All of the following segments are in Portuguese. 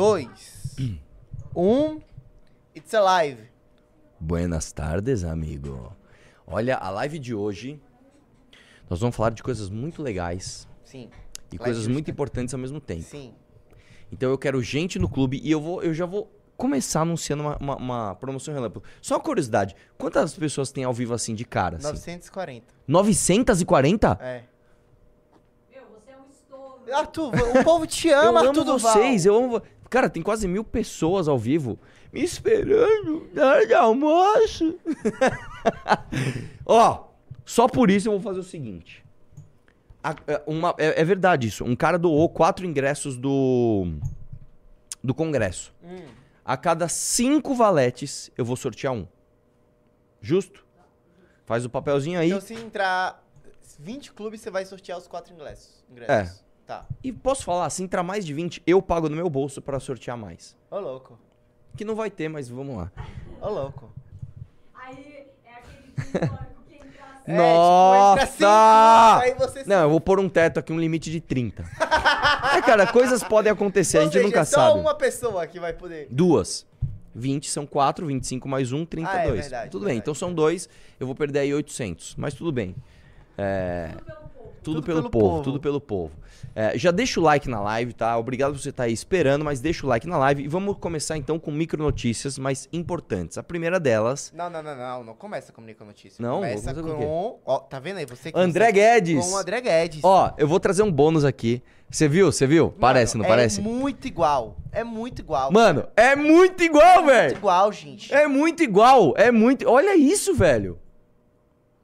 dois, um. It's alive. Buenas tardes, amigo. Olha, a live de hoje, nós vamos falar de coisas muito legais Sim. e Live coisas justa. muito importantes ao mesmo tempo. Sim. Então eu quero gente no clube e eu, vou, eu já vou começar anunciando uma, uma- uma promoção relâmpago. Só uma curiosidade, quantas pessoas tem ao vivo assim de cara? Assim? 940. 940? É. Meu, você é um estouro. Arthur, o povo te Eu ama, amo Arthur Duval. vocês, eu amo... vo- Cara, tem quase mil pessoas ao vivo me esperando na hora de almoço. Ó, só por isso eu vou fazer o seguinte. A- é, uma- é, é verdade isso. Um cara doou quatro ingressos do, do congresso. Hum. A cada cinco valetes, eu vou sortear um. Justo? Faz o papelzinho aí. Então se entrar 20 clubes, você vai sortear os quatro ingressos. ingressos. É. Tá. E posso falar, se entrar mais de 20, eu pago no meu bolso pra sortear mais. Ô, louco. Que não vai ter, mas vamos lá. Ô, louco. Aí é aquele histórico que entra assim. É, Nossa! tipo, entra aí você Não, eu vou pôr um teto aqui, um limite de 30. é, cara, coisas podem acontecer, a Ou gente seja, nunca é só sabe. uma pessoa que vai poder. Duas. 20 são 4, 25 mais 1, 32. Ah, é verdade, tudo bem, verdade. então são dois, eu vou perder aí 800, mas tudo bem. É, tudo, Tudo pelo, pelo povo, povo. tudo pelo povo. É, já deixa o like na live, tá? Obrigado por você estar aí esperando, mas deixa o like na live e vamos começar então com micro notícias mais importantes. A primeira delas, Não, não, não, não. Não começa com Nico Notícia. Não, Começa com com. Ó, tá vendo aí? Você que André você- Guedes. Com o André Guedes. Ó, eu vou trazer um bônus aqui. Você viu? Você viu? Mano, parece, não é parece? muito igual. É muito igual. Mano, é muito igual, muito velho. igual, gente. É muito igual. É muito. Olha isso, velho.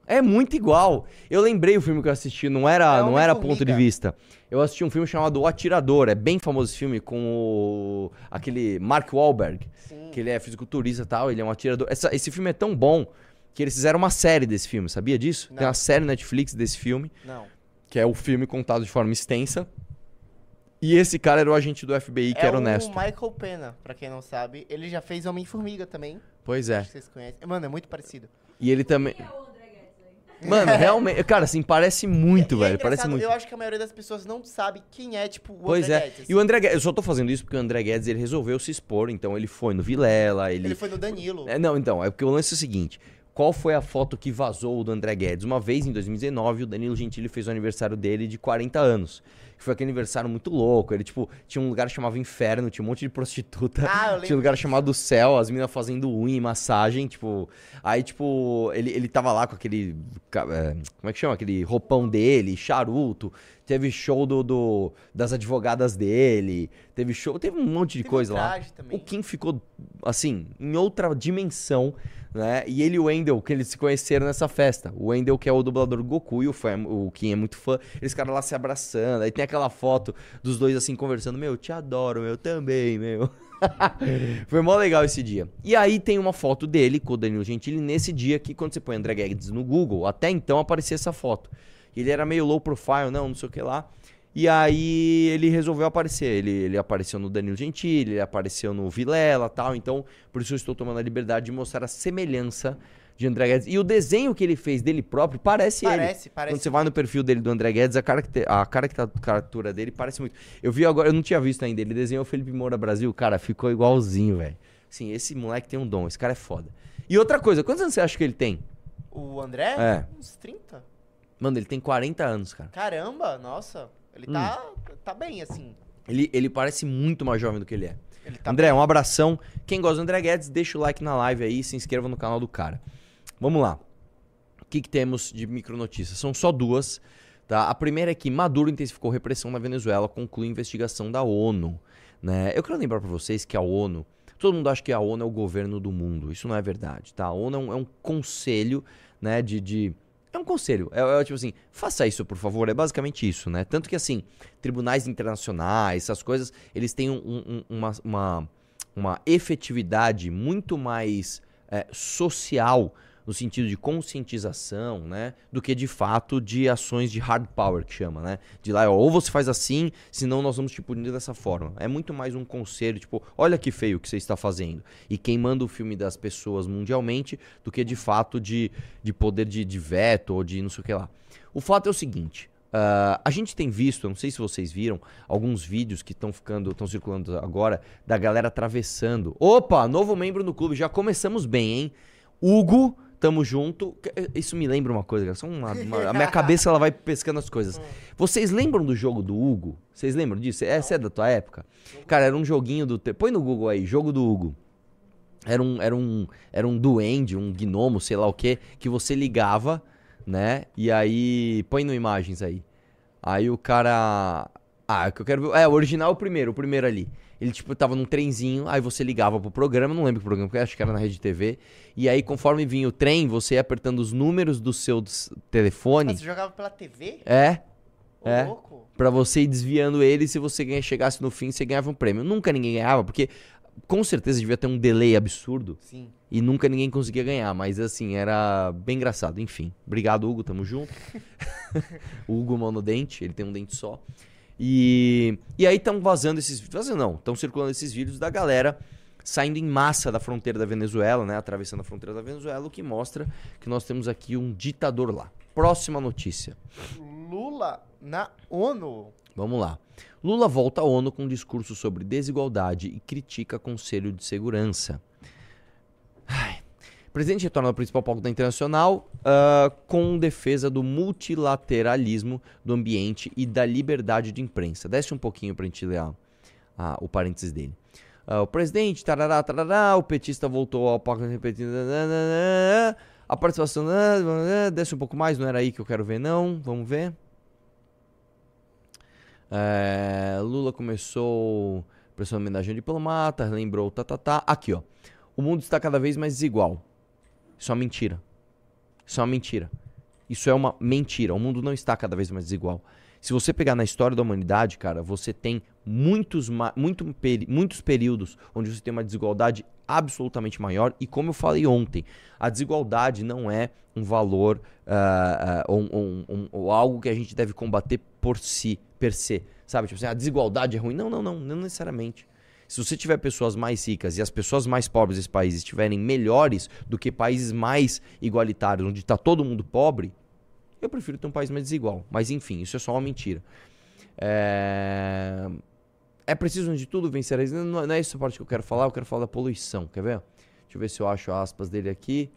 É muito igual. Eu lembrei o filme que eu assisti, não era, É não era ponto de vista. Eu assisti um filme chamado O Atirador. É bem famoso esse filme com o, aquele Mark Wahlberg, Sim. que ele é fisiculturista e tal, ele é um atirador. Essa- esse filme é tão bom que eles fizeram uma série desse filme, sabia disso? Tem Não. uma série Netflix desse filme, Não. que é o filme contado de forma extensa. E esse cara era o agente do FBI que é era o honesto. Michael Pena, pra quem não sabe. Ele já fez Homem-Formiga também. Pois Acho é. que vocês conhecem. Mano, é muito parecido. E ele também. É o André Guedes aí? Mano, realmente. Cara, assim, parece muito, E é velho. parece engraçado, muito. Eu acho que a maioria das pessoas não sabe quem é, tipo, o Pois André é. Guedes. E o André Guedes, eu só tô fazendo isso porque o André Guedes ele resolveu se expor, então ele foi no Vilela, ele. Ele foi no Danilo. É, não, então, é porque o lance é o seguinte. Qual foi a foto que vazou do André Guedes? Uma vez, em 2019, o Danilo Gentili fez o aniversário dele de 40 anos. Que foi aquele aniversário muito louco. Ele, tipo, tinha um lugar que chamava Inferno, tinha um monte de prostituta. Ah, tinha um lugar chamado Céu, as minas fazendo unha e massagem, tipo... Aí, tipo, ele, ele tava lá com aquele... é, como é que chama? Aquele roupão dele, charuto. Teve show do, do- das advogadas dele. Teve show... Teve um monte de Teve coisa lá. também. O Kim ficou, assim, em outra dimensão, né? E ele e o Wendell, que eles se conheceram nessa festa. O Wendell, que é o dublador do Goku, e o, fã, o Kim é muito fã. Eles ficaram lá se abraçando. Aí tem aquela foto dos dois, assim, conversando. Meu, te adoro, meu, também, meu. Foi mó legal esse dia. E aí tem uma foto dele com o Danilo Gentili nesse dia que, quando você põe André Guedes no Google, até então aparecia essa foto. Ele era meio low profile, não, não sei o que lá. E aí ele resolveu aparecer. Ele, ele apareceu no Danilo Gentili, ele apareceu no Vilela tal. Então, por isso eu estou tomando a liberdade de mostrar a semelhança de André Guedes. E o desenho que ele fez dele próprio parece, ele. Parece, parece. Quando você vai no perfil dele do André Guedes, a, caracter, a caricatura dele parece muito. Eu vi agora, eu não tinha visto ainda. Ele desenhou o Felipe Moura Brasil, cara, ficou igualzinho, velho. Sim, esse moleque tem um dom, esse cara é foda. E outra coisa, quantos anos você acha que ele tem? O André? É. Uns 30. Mano, ele tem 40 anos, cara. Caramba, nossa. Ele Hum. tá, tá bem, assim. Ele, ele parece muito mais jovem do que ele é. Ele tá André, um abração. Quem gosta do André Guedes, deixa o like na live aí, se inscreva no canal do cara. Vamos lá. O que, que temos de micronotícias? São só duas. Tá? A primeira é que Maduro intensificou repressão na Venezuela, conclui investigação da ONU. Né? Eu quero lembrar para vocês que a ONU. Todo mundo acha que a ONU é o governo do mundo. Isso não é verdade. Tá? A ONU é um, é um conselho né, de, de. É um conselho. É, é tipo assim, faça isso, por favor. É basicamente isso, né? Tanto que, assim, tribunais internacionais, essas coisas, eles têm um- um- uma, uma, uma efetividade muito mais é, social no sentido de conscientização, né, do que de fato de ações de hard power que chama, né, de lá ó, ou você faz assim, senão nós vamos te punir dessa forma. É muito mais um conselho, tipo, olha que feio o que você está fazendo e queimando o filme das pessoas mundialmente do que de fato de, de poder de, de veto ou de não sei o que lá. O fato é o seguinte. ah, a gente tem visto, não sei se vocês viram, alguns vídeos que estão ficando, estão circulando agora, da galera atravessando. Opa, novo membro no clube, já começamos bem, hein? Hugo, tamo junto. Que- Isso me lembra uma coisa, cara. só uma- uma- a minha cabeça ela vai pescando as coisas. Vocês lembram do jogo do Hugo? Vocês lembram disso? Essa é da tua época? Cara, era um joguinho do. Põe no Google aí, jogo do Hugo. Era um, era um, era um duende, um gnomo, sei lá o que, que você ligava, né? E aí. Põe no imagens aí. Aí o cara. Ah, o que eu quero ver. É, o original é o primeiro, o primeiro ali. Ele, tipo, tava num trenzinho, aí você ligava pro programa, não lembro que programa, acho que era na rede TV. E aí, conforme vinha o trem, você ia apertando os números do seu telefone. Mas você jogava pela TV? É, Ô, É. louco. Pra você ir desviando ele, se você ganha- chegasse no fim, você ganhava um prêmio. Nunca ninguém ganhava, porque com certeza devia ter um delay absurdo Sim. e nunca ninguém conseguia ganhar. Mas assim, era bem engraçado. Enfim, obrigado, Hugo, tamo junto. o Hugo monodente, ele tem um dente só. E, e aí estão vazando esses vazando não, estão circulando esses vídeos da galera saindo em massa da fronteira da Venezuela, né, atravessando a fronteira da Venezuela, o que mostra que nós temos aqui um ditador lá. Próxima notícia. Lula na ONU. Vamos lá. Lula volta à ONU com um discurso sobre desigualdade e critica Conselho de Segurança. Ai. Presidente retorna ao principal palco da internacional ah, com defesa do multilateralismo do ambiente e da liberdade de imprensa. Desce um pouquinho para a gente ler o parênteses dele. Ah, o presidente, tarará, tarará, o petista voltou ao palco repetindo. A participação. Desce um pouco mais, não era aí que eu quero ver, não. Vamos ver. É, Lula começou prestando homenagem ao diplomata, lembrou tá, tá, tá. Aqui, ó. O mundo está cada vez mais desigual. Isso é uma mentira. Isso é uma mentira. Isso é uma mentira. O mundo não está cada vez mais desigual. Se você pegar na história da humanidade, cara, você tem muitos, muito muitos períodos onde você tem uma desigualdade absolutamente maior. E como eu falei ontem, a desigualdade não é um valor ah, ah, ou, um- um- ou algo que a gente deve combater por si, per se. Sabe? Tipo assim, a desigualdade é ruim. Não, não, não, não necessariamente. Se você tiver pessoas mais ricas e as pessoas mais pobres desse país estiverem melhores do que países mais igualitários, onde está todo mundo pobre, eu prefiro ter um país mais desigual. Mas enfim, isso é só uma mentira. É, é preciso, de tudo, vencer a não, não é essa parte que eu quero falar, eu quero falar da poluição. Quer ver? Deixa eu ver se eu acho aspas dele aqui.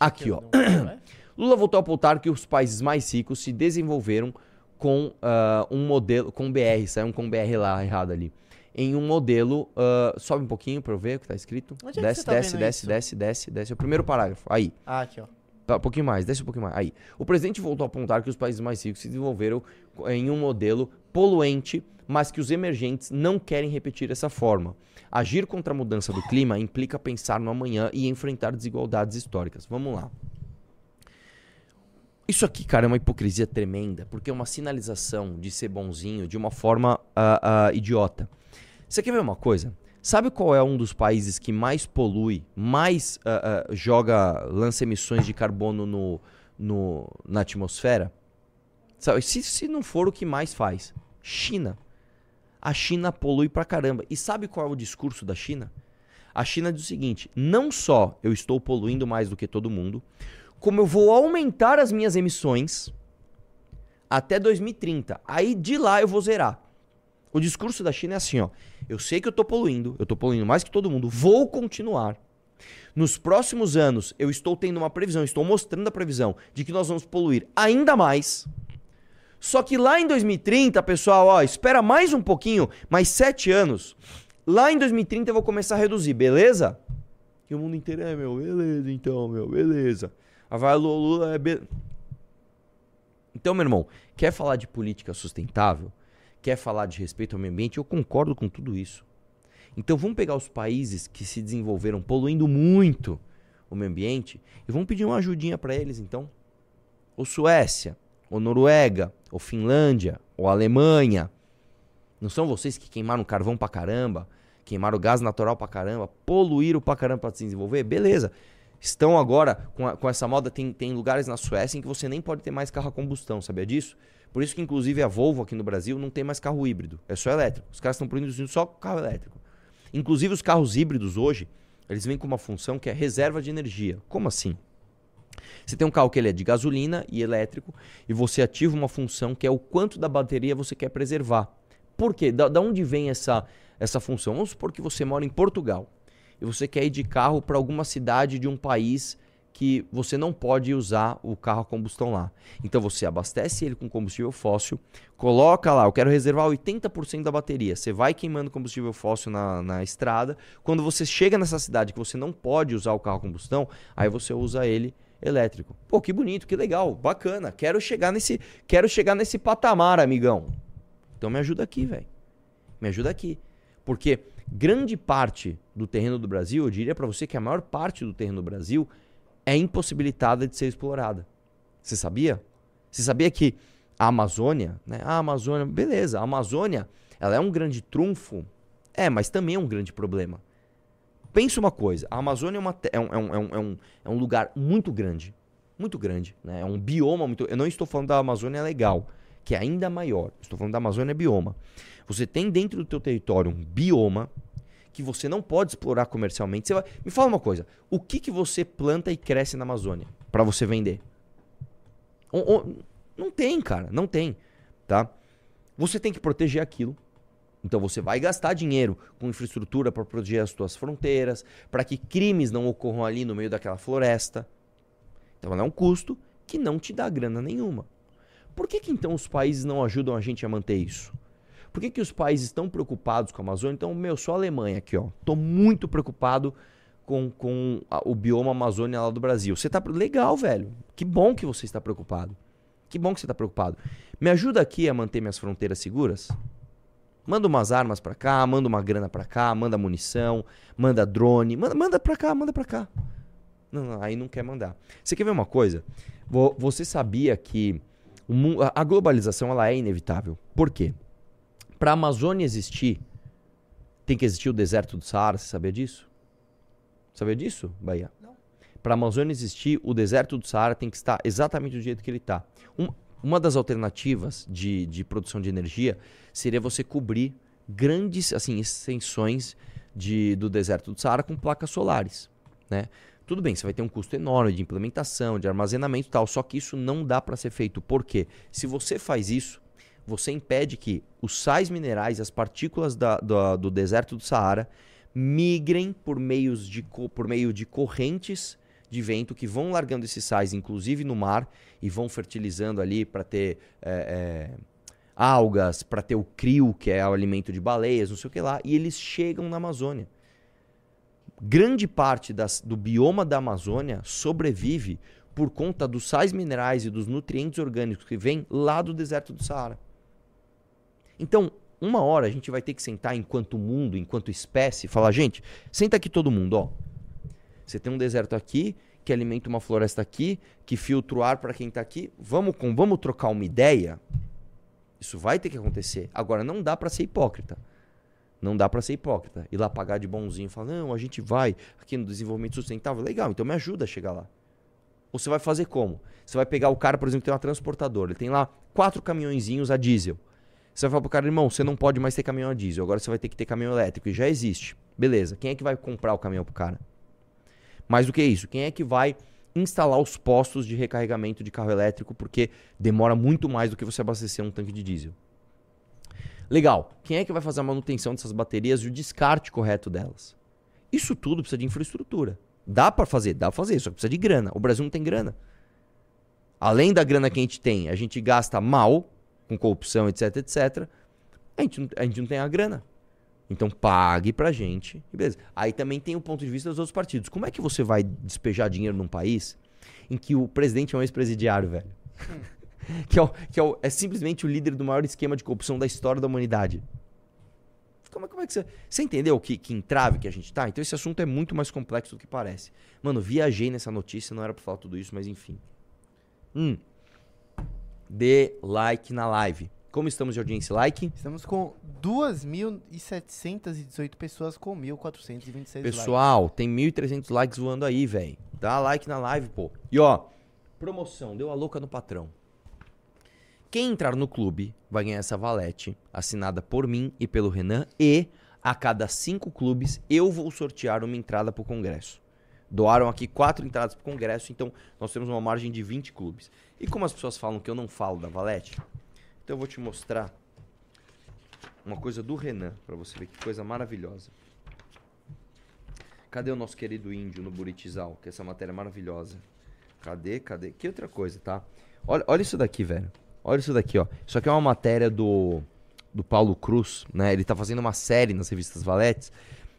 Aqui, ó. Não é? Lula voltou a apontar que os países mais ricos se desenvolveram com ah, um modelo, com BR, saiu um com BR lá errado ali. Em um modelo, ah, sobe um pouquinho pra eu ver o que tá escrito. Onde é que desce, tá desce, desce, isso? desce, desce, desce. É o primeiro parágrafo. Aí. Ah, aqui, ó. Tá, um pouquinho mais, desce um pouquinho mais. Aí. O presidente voltou a apontar que os países mais ricos se desenvolveram em um modelo poluente, mas que os emergentes não querem repetir essa forma. Agir contra a mudança do clima implica pensar no amanhã e enfrentar desigualdades históricas. Vamos lá. Isso aqui, cara, é uma hipocrisia tremenda, porque é uma sinalização de ser bonzinho de uma forma ah, ah, idiota. Você quer ver uma coisa? Sabe qual é um dos países que mais polui, mais ah, ah, joga, lança emissões de carbono no, no- na atmosfera? Sabe, se, se não for o que mais faz? China. A China polui pra caramba. E sabe qual é o discurso da China? A China diz o seguinte: não só eu estou poluindo mais do que todo mundo, como eu vou aumentar as minhas emissões até 2030. Aí de lá eu vou zerar. O discurso da China é assim, ó. Eu sei que eu tô poluindo, eu tô poluindo mais que todo mundo, vou continuar. Nos próximos anos, eu estou tendo uma previsão, estou mostrando a previsão de que nós vamos poluir ainda mais. Só que lá em 2030, pessoal, ó, espera mais um pouquinho, mais sete anos. Lá em 2030 eu vou começar a reduzir, beleza? E o mundo inteiro é, meu, beleza, então, meu, beleza. A vai Lula é be... Então, meu irmão, quer falar de política sustentável? Quer falar de respeito ao meio ambiente? Eu concordo com tudo isso. Então, vamos pegar os países que se desenvolveram poluindo muito o meio ambiente e vamos pedir uma ajudinha para eles, então. Ou Suécia, ou Noruega, ou Finlândia, ou Alemanha. Não são vocês que queimaram carvão pra caramba, queimaram gás natural pra caramba, poluíram pra caramba pra se desenvolver? Beleza. Estão agora com, a- com essa moda, tem, tem lugares na Suécia em que você nem pode ter mais carro a combustão, sabia disso? Por isso que, inclusive, a Volvo aqui no Brasil não tem mais carro híbrido, é só elétrico. Os caras estão produzindo só carro elétrico. Inclusive, os carros híbridos hoje, eles vêm com uma função que é reserva de energia. Como assim? Você tem um carro que ele é de gasolina e elétrico e você ativa uma função que é o quanto da bateria você quer preservar. Por quê? Da, da onde vem essa, essa função? Vamos supor que você mora em Portugal e você quer ir de carro para alguma cidade de um país que você não pode usar o carro a combustão lá. Então você abastece ele com combustível fóssil, coloca lá, eu quero reservar 80% da bateria. Você vai queimando combustível fóssil na, na estrada. Quando você chega nessa cidade que você não pode usar o carro a combustão, aí você usa ele elétrico. Pô, que bonito, que legal, bacana. Quero chegar nesse, quero chegar nesse patamar, amigão. Então me ajuda aqui, velho. Me ajuda aqui. Porque grande parte do terreno do Brasil, eu diria para você que a maior parte do terreno do Brasil é impossibilitada de ser explorada. Você sabia? Você sabia que a Amazônia, né? A Amazônia, beleza, a Amazônia, ela é um grande trunfo, é, mas também é um grande problema. Pensa uma coisa, a Amazônia é, uma, é, um, é, um, é, um, é um lugar muito grande, muito grande, né? É um bioma muito. Eu não estou falando da Amazônia legal, que é ainda maior. Estou falando da Amazônia bioma. Você tem dentro do teu território um bioma que você não pode explorar comercialmente. Vai... Me fala uma coisa: o que, que você planta e cresce na Amazônia para você vender? não tem, cara, não tem, tá? Você tem que proteger aquilo. Então você vai gastar dinheiro com infraestrutura para proteger as suas fronteiras, para que crimes não ocorram ali no meio daquela floresta. Então é um custo que não te dá grana nenhuma. Por que, que então os países não ajudam a gente a manter isso? Por que, que os países estão preocupados com a Amazônia? Então, meu, sou a Alemanha aqui, ó. Tô muito preocupado com, com a, o bioma Amazônia lá do Brasil. Você tá. Legal, velho. Que bom que você está preocupado. Que bom que você está preocupado. Me ajuda aqui a manter minhas fronteiras seguras? Manda umas armas para cá, manda uma grana para cá, manda munição, manda drone, manda, manda para cá, manda para cá. Não, não, aí não quer mandar. Você quer ver uma coisa? Você sabia que a globalização ela é inevitável. Por quê? Para a Amazônia existir, tem que existir o deserto do Saara. Você sabia disso? Sabia disso, Bahia? Não. Para a Amazônia existir, o deserto do Saara tem que estar exatamente do jeito que ele está. Um, uma das alternativas de, de produção de energia seria você cobrir grandes assim extensões de, do deserto do Saara com placas solares, né? Tudo bem, você vai ter um custo enorme de implementação, de armazenamento e tal, só que isso não dá para ser feito. Por quê? Se você faz isso, você impede que os sais minerais, as partículas da, do, do deserto do Saara, migrem por, meios de, por meio de correntes de vento que vão largando esses sais, inclusive no mar, e vão fertilizando ali para ter é, é, algas, para ter o crio, que é o alimento de baleias, não sei o que lá, e eles chegam na Amazônia. Grande parte das, do bioma da Amazônia sobrevive por conta dos sais minerais e dos nutrientes orgânicos que vêm lá do deserto do Saara. Então, uma hora a gente vai ter que sentar enquanto mundo, enquanto espécie, falar, gente, senta aqui todo mundo, ó. Você tem um deserto aqui que alimenta uma floresta aqui, que filtra o ar para quem está aqui. Vamos com, vamos trocar uma ideia. Isso vai ter que acontecer. Agora não dá para ser hipócrita. Não dá para ser hipócrita. Ir lá pagar de bonzinho falar: "Não, a gente vai aqui no desenvolvimento sustentável". Legal, então me ajuda a chegar lá. Ou você vai fazer como? Você vai pegar o cara, por exemplo, que tem uma transportadora, ele tem lá quatro caminhõezinhos a diesel. Você vai falar pro cara, irmão, você não pode mais ter caminhão a diesel, agora você vai ter que ter caminhão elétrico. E já existe. Beleza. Quem é que vai comprar o caminhão pro cara? Mais do que isso, quem é que vai instalar os postos de recarregamento de carro elétrico, porque demora muito mais do que você abastecer um tanque de diesel. Legal. Quem é que vai fazer a manutenção dessas baterias e o descarte correto delas? Isso tudo precisa de infraestrutura. Dá para fazer, dá pra fazer, só que precisa de grana. O Brasil não tem grana. Além da grana que a gente tem, a gente gasta mal com corrupção, etc, etc, a gente, a gente não tem a grana. Então pague pra gente. beleza. Aí também tem o ponto de vista dos outros partidos. Como é que você vai despejar dinheiro num país em que o presidente é um ex-presidiário, velho? Hum. que, é, o, que é, o, é, simplesmente o líder do maior esquema de corrupção da história da humanidade. Como, como é que você. Você entendeu que, que entrave que a gente tá? Então esse assunto é muito mais complexo do que parece. Mano, viajei nessa notícia, não era pra falar tudo isso, mas enfim. Hum dê like na live. Como estamos de audiência like? Estamos com 2.718 pessoas com 1.426 Pessoal, likes. tem 1.300 likes voando aí, velho. Dá like na live, pô. E ó, promoção, deu a louca no patrão. Quem entrar no clube vai ganhar essa valete assinada por mim e pelo Renan e a cada cinco clubes eu vou sortear uma entrada pro congresso. Doaram aqui quatro entradas pro congresso, então nós temos uma margem de 20 clubes. E como as pessoas falam que eu não falo da Valete, então eu vou te mostrar uma coisa do Renan, pra você ver que coisa maravilhosa. Cadê o nosso querido índio no Buritizal? Que essa matéria é maravilhosa. Cadê? Cadê? Que outra coisa, tá? Olha, olha isso daqui, velho. Olha isso daqui, ó. Isso aqui é uma matéria do, do Paulo Cruz, né? Ele tá fazendo uma série nas revistas Valetes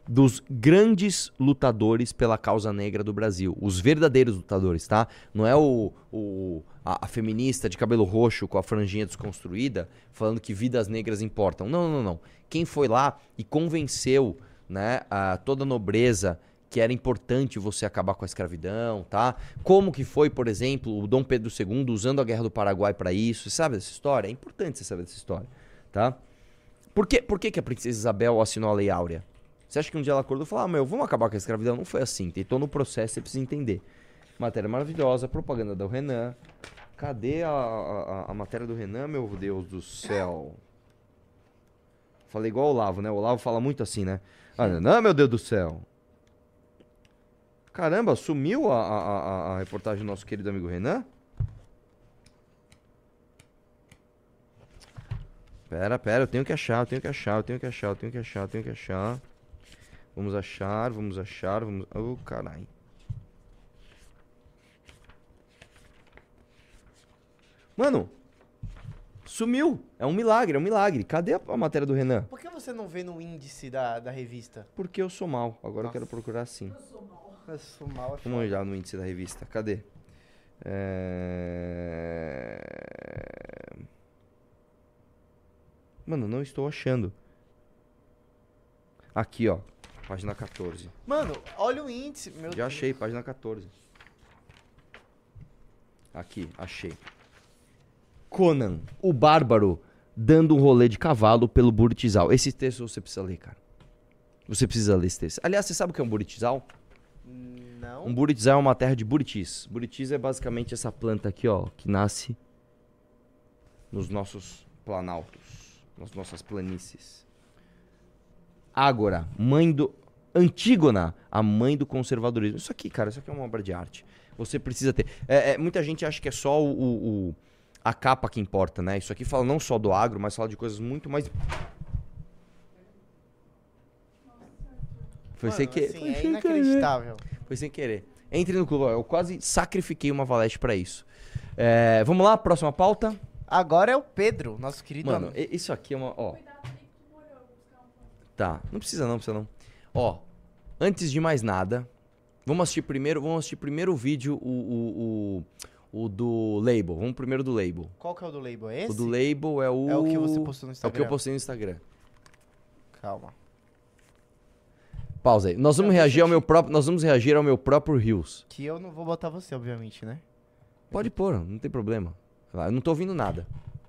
dos grandes lutadores pela causa negra do Brasil. Os verdadeiros lutadores, tá? Não é o, o a, a feminista de cabelo roxo com a franjinha desconstruída falando que vidas negras importam. Não, não, não. Quem foi lá e convenceu né, a toda a nobreza que era importante você acabar com a escravidão, tá? Como que foi, por exemplo, o Dom Pedro II usando a Guerra do Paraguai para isso? Você sabe dessa história? É importante você saber dessa história, tá? Por que, por que, que a princesa Isabel assinou a Lei Áurea? Você acha que um dia ela acordou e falou, ah, meu, vamos acabar com a escravidão? Não foi assim. Tentou no processo, você precisa entender. Matéria maravilhosa, propaganda do Renan. Cadê a, a, a matéria do Renan, meu Deus do céu? Falei igual o Olavo, né? O Olavo fala muito assim, né? Ah, Renan, meu Deus do céu. Caramba, sumiu a, a, a, a reportagem do nosso querido amigo Renan? Pera, pera, eu tenho que achar, eu tenho que achar, eu tenho que achar, eu tenho que achar, eu tenho que achar. Vamos achar, vamos achar, vamos. Oh, caralho. Mano, sumiu. É um milagre, é um milagre. Cadê a, a matéria do Renan? Por que você não vê no índice da, da revista? Porque eu sou mal. Agora eu Nossa. quero procurar sim. Eu sou mal, é Vamos olhar no índice da revista. Cadê? É... Mano, não estou achando. Aqui, ó. Página 14. Mano, olha o índice. Meu Já Deus. achei, página 14. Aqui, achei. Conan, o bárbaro, dando um rolê de cavalo pelo Buritizal. Esse texto você precisa ler, cara. Você precisa ler esse texto. Aliás, você sabe o que é um Buritizal? Não. Um buritizal é uma terra de buritis. Buritis é basicamente essa planta aqui, ó, que nasce nos nossos planaltos, nas nossas planícies. Ágora, mãe do Antígona, a mãe do conservadorismo. Isso aqui, cara, isso aqui é uma obra de arte. Você precisa ter. É, é, muita gente acha que é só o, o- o- a capa que importa, né? Isso aqui fala não só do agro, mas fala de coisas muito mais. Foi sem Mano, que... assim, foi é sem querer. inacreditável. Foi sem querer. Entre no clube. ó, Eu quase sacrifiquei uma valete pra isso. É, vamos lá, próxima pauta. Agora é o Pedro, nosso querido Mano, amigo. isso aqui é uma. Ó. Tá, não precisa não, precisa não. Ó, antes de mais nada, vamos assistir primeiro, vamos assistir primeiro o vídeo, o, o, o, o do label. Vamos primeiro do label. Qual que é o do label? É esse? O do label é o. É o que você postou no É o Instagram. que eu postei no Instagram. Calma. Pausa aí. Nós vamos reagir ao meu próprio. Nós vamos reagir ao meu próprio Reels. Que eu não vou botar você, obviamente, né? Pode pôr, não tem problema. Eu não tô ouvindo nada.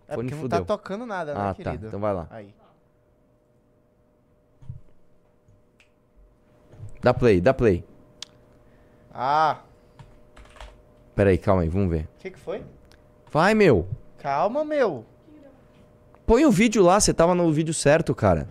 É Fone porque não fudeu. tá tocando nada, né, Ah, tá. querido? Então vai lá. Aí. Dá play, dá play. Ah, Pera aí, calma aí, vamos ver. o que que foi? Vai, meu. Calma, meu. Põe o vídeo lá, você tava no vídeo certo, cara.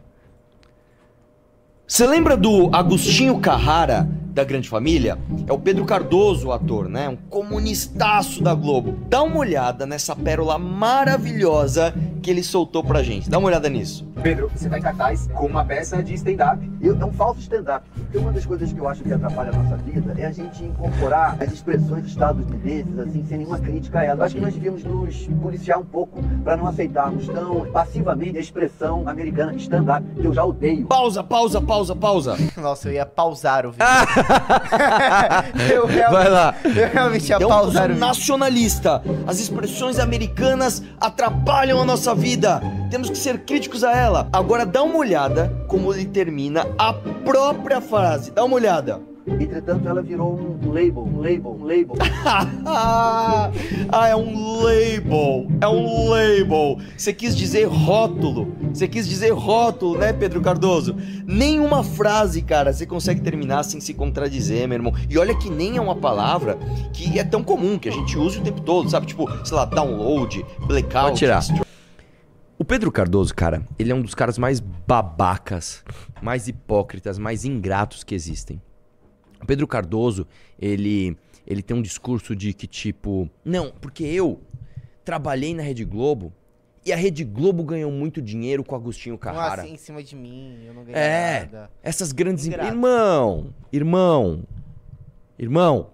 Você lembra do Agostinho Carrara, da Grande Família? É o Pedro Cardoso, o ator, né? Um comunistaço da Globo. Dá uma olhada nessa pérola maravilhosa que ele soltou pra gente. Dá uma olhada nisso. Pedro, você tá em cartaz com uma peça de stand-up. Eu- é um falso stand-up. Porque uma das coisas que eu acho que atrapalha a nossa vida é a gente incorporar as expressões estadunidenses, assim, sem nenhuma crítica a elas. Eu acho que nós devíamos nos policiar um pouco para não aceitarmos tão passivamente a expressão americana stand-up, que eu já odeio. Pausa, pausa, pausa, pausa. Nossa, eu ia pausar o vídeo. eu, realmente, Vai lá. eu realmente ia É um pausar o vídeo. nacionalista. As expressões americanas atrapalham a nossa vida. Temos que ser críticos a ela. Agora dá uma olhada como ele termina a própria frase. Dá uma olhada. Entretanto, ela virou um label, um label, um label. ah, é um label. É um label. Você quis dizer rótulo. Você quis dizer rótulo, né, Pedro Cardoso? Nenhuma frase, cara, você consegue terminar sem se contradizer, meu irmão. E olha que nem é uma palavra que é tão comum, que a gente usa o tempo todo, sabe? Tipo, sei lá, download, blackout. Pode tirar. O Pedro Cardoso, cara, ele é um dos caras mais babacas, mais hipócritas, mais ingratos que existem. O Pedro Cardoso, ele, ele tem um discurso de que tipo, não, porque eu trabalhei na Rede Globo e a Rede Globo ganhou muito dinheiro com Agostinho Carrara. assim em cima de mim, eu não ganhei É. nada. Essas grandes empresas. Irmão, irmão, irmão,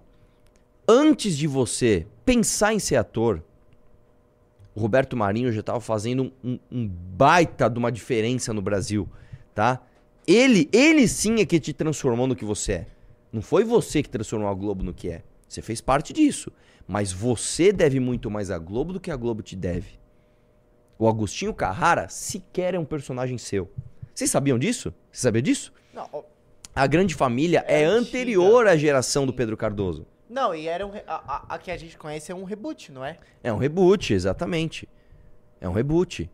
antes de você pensar em ser ator, o Roberto Marinho já estava fazendo um, um baita de uma diferença no Brasil, tá? Ele, ele sim é que te transformou no que você é. Não foi você que transformou a Globo no que é. Você fez parte disso. Mas você deve muito mais à Globo do que a Globo te deve. O Agostinho Carrara sequer é um personagem seu. Vocês sabiam disso? Você sabia disso? Não, A Grande Família é, É anterior à geração do. Pedro Cardoso. Não, e era um. A, a- a que a gente conhece é um reboot, não é? É um reboot, exatamente. É um reboot.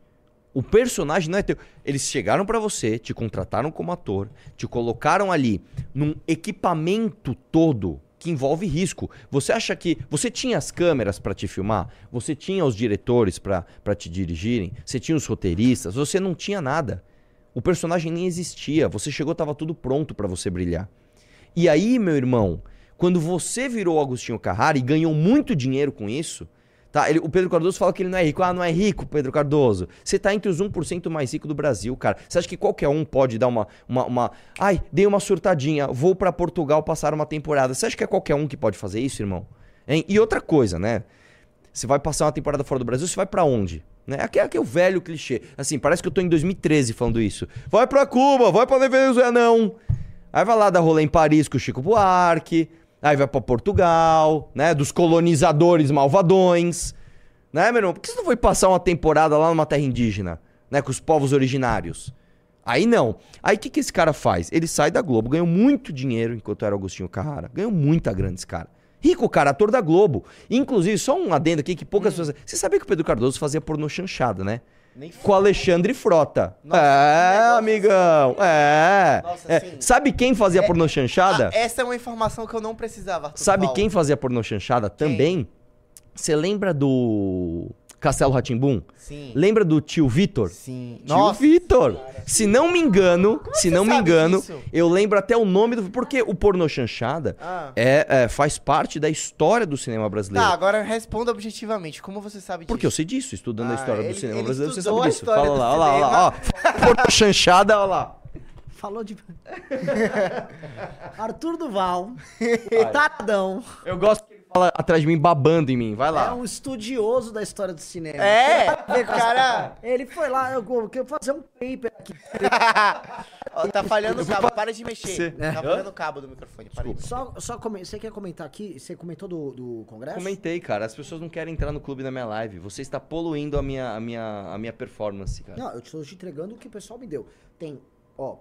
O personagem não é teu. Eles chegaram pra você, te contrataram como ator, te colocaram ali num equipamento todo que envolve risco. Você acha que você tinha as câmeras pra te filmar? Você tinha os diretores pra te dirigirem? Você tinha os roteiristas? Você não tinha nada. O personagem nem existia. Você chegou, tava tudo pronto pra você brilhar. E aí, meu irmão, quando você virou Agostinho Carrara e ganhou muito dinheiro com isso, tá? Ele- o Pedro Cardoso fala que ele não é rico. Ah, não é rico, Pedro Cardoso. Você tá entre os 1% mais ricos do Brasil, cara. Você acha que qualquer um pode dar uma, uma, uma- Ai, dei uma surtadinha, vou pra Portugal passar uma temporada. Você acha que é qualquer um que pode fazer isso, irmão? Hein? E outra coisa, né? Você vai passar uma temporada fora do Brasil, você vai pra onde? Né? Aquele, aquele velho clichê. Assim, parece que eu tô em 2013 falando isso. Vai pra Cuba, vai pra Venezuela, não. Aí vai lá dar rolê em Paris com o Chico Buarque. Aí vai pra Portugal, né? Dos colonizadores malvadões. Né, meu irmão? Por que você não foi passar uma temporada lá numa terra indígena? Né? Com os povos originários? Aí não. Aí o que, que esse cara faz? Ele sai da Globo, ganhou muito dinheiro enquanto era Agostinho Carrara. Ganhou muita grana esse cara. Rico, cara, ator da Globo. Inclusive, só um adendo aqui que poucas pessoas. Você sabia que o Pedro Cardoso fazia pornô chanchada, né? Nem Com o Alexandre Frota. Nossa, é, amigão. É. Nossa, É. assim, Sabe quem fazia pornô chanchada? Ah, essa é uma informação que eu não precisava, Arthur Sabe Paulo. quem fazia pornô chanchada Quem? também? Você lembra do Castelo Ratimbum? Sim. Lembra do tio Vitor? Sim. Tio Nossa. Vitor. Se não me engano, se você não me engano, disso? eu lembro até o nome do. Porque o pornô chanchada Ah. é, é, faz parte da história do cinema brasileiro. Tá, agora responda objetivamente. Como você sabe disso? Porque eu sei disso, estudando a Ah, história ele- do cinema ele brasileiro, você sabe a disso. Fala lá, olha lá, olha lá, ó. Pornô chanchada, olha lá. Falou de. Arthur Duval, Tadão, Eu gosto fala atrás de mim, babando em mim. Vai é lá. um estudioso da história do cinema. É, cara. Ele foi lá, eu vou fazer um paper aqui. Ó, tá falhando o cabo, para de mexer. Você- Tá falhando o cabo do microfone. Para aí. Só, só come- você quer comentar aqui? Você comentou do, do congresso? Comentei, cara. As pessoas não querem entrar no clube da minha live. Você está poluindo a minha, a minha, a minha performance, cara. Não, eu estou te entregando o que o pessoal me deu. Tem, ó,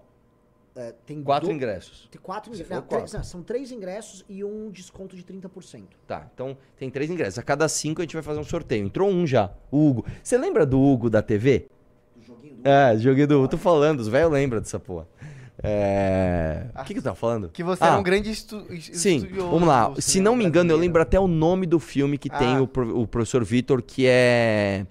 é, tem Quatro do- ingressos. Tem quatro ingressos. Não, quatro. três- não, são três ingressos e um desconto de 30%. Tá, então tem três ingressos. A cada cinco a gente vai fazer um sorteio. Entrou um já, o Hugo. Você lembra do Hugo da TV? Do joguinho do... É, joguei do Hugo. Tô falando, os velhos lembram dessa porra. É. O que, que eu tava falando? Que você Ah, era um grande estu Sim, estudioso vamos lá. Se não me engano, eu lembro até o nome do filme que tem Ah. o, pro- o professor Vitor, que é.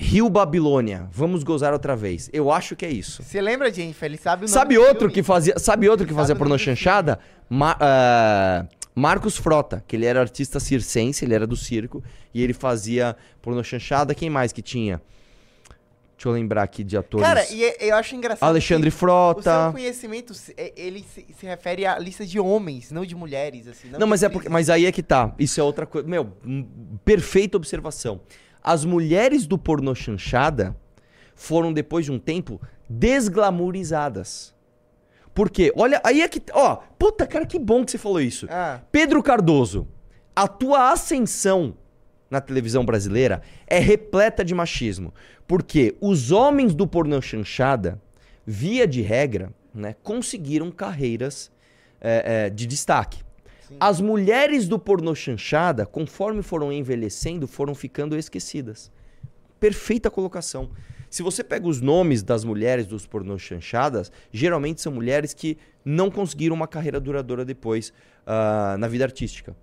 Rio Babilônia. Vamos gozar outra vez. Eu acho que é isso. Você lembra, Jennifer? Ele sabe o Sabe outro que fazia, sabe outro que fazia pornô chanchada? Ma- ah, Marcos Frota, que ele era artista circense, ele era do circo e ele fazia pornô chanchada. Quem mais que tinha? Deixa eu lembrar aqui de atores. Cara, e é- eu acho engraçado Alexandre que o Frota. seu conhecimento, é- ele se, se refere à lista de homens, não de mulheres, assim. Não, de mas é porque, mas aí é que tá. Isso é outra coisa. Meu, perfeita observação. As mulheres do pornô chanchada foram depois de um tempo desglamorizadas. Por quê? Olha, aí é que, ó, puta, cara, que bom que você falou isso. Ah, Pedro Cardoso, a tua ascensão na televisão brasileira é repleta de machismo. Porque os homens do pornô chanchada, via de regra, né, conseguiram carreiras é, é, de destaque. As mulheres do pornô chanchada, conforme foram envelhecendo, foram ficando esquecidas. Perfeita colocação. Se você pega os nomes das mulheres dos pornôs chanchadas, geralmente são mulheres que não conseguiram uma carreira duradoura depois ah, na vida artística.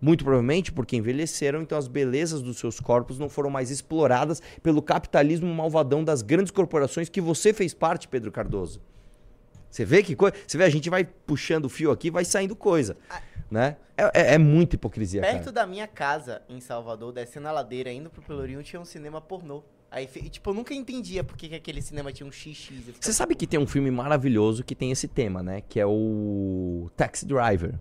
Muito provavelmente porque envelheceram, então as belezas dos seus corpos não foram mais exploradas pelo capitalismo malvadão das grandes corporações que você fez parte, Pedro Cardoso. Você vê que coisa. Você vê, a gente vai puxando o fio aqui, vai saindo coisa. Ah. Né? É, é, é muita hipocrisia, Perto cara. da minha casa, em Salvador, descendo a ladeira, indo pro Pelourinho, tinha um cinema pornô. Aí, tipo, eu nunca entendia por que, que aquele cinema tinha um XX. Ficava, Você sabe que tem um filme maravilhoso que tem esse tema, né? Que é o Taxi Driver.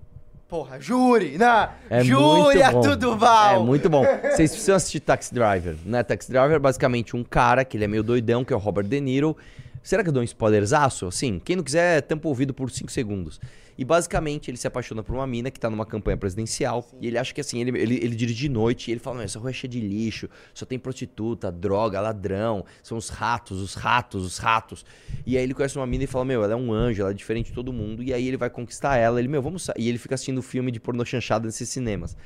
Porra, júri! Não, É júri, muito Arthur bom. Duval! É muito bom. Vocês precisam assistir Taxi Driver, né? Taxi Driver é basicamente um cara que ele é meio doidão, que é o Robert De Niro. Será que eu dou um spoilerzaço? Assim, quem não quiser, tampa o ouvido por 5 segundos. E basicamente ele se apaixona por uma mina que tá numa campanha presidencial. E ele acha que assim, ele, ele, ele dirige de noite e ele fala: Meu, essa rua é cheia de lixo, só tem prostituta, droga, ladrão, são os ratos, os ratos, os ratos. E aí ele conhece uma mina e fala: Meu, ela é um anjo, ela é diferente de todo mundo. E aí ele vai conquistar ela. Ele, meu, vamos. sa-" E ele fica assistindo filme de pornô chanchada nesses cinemas.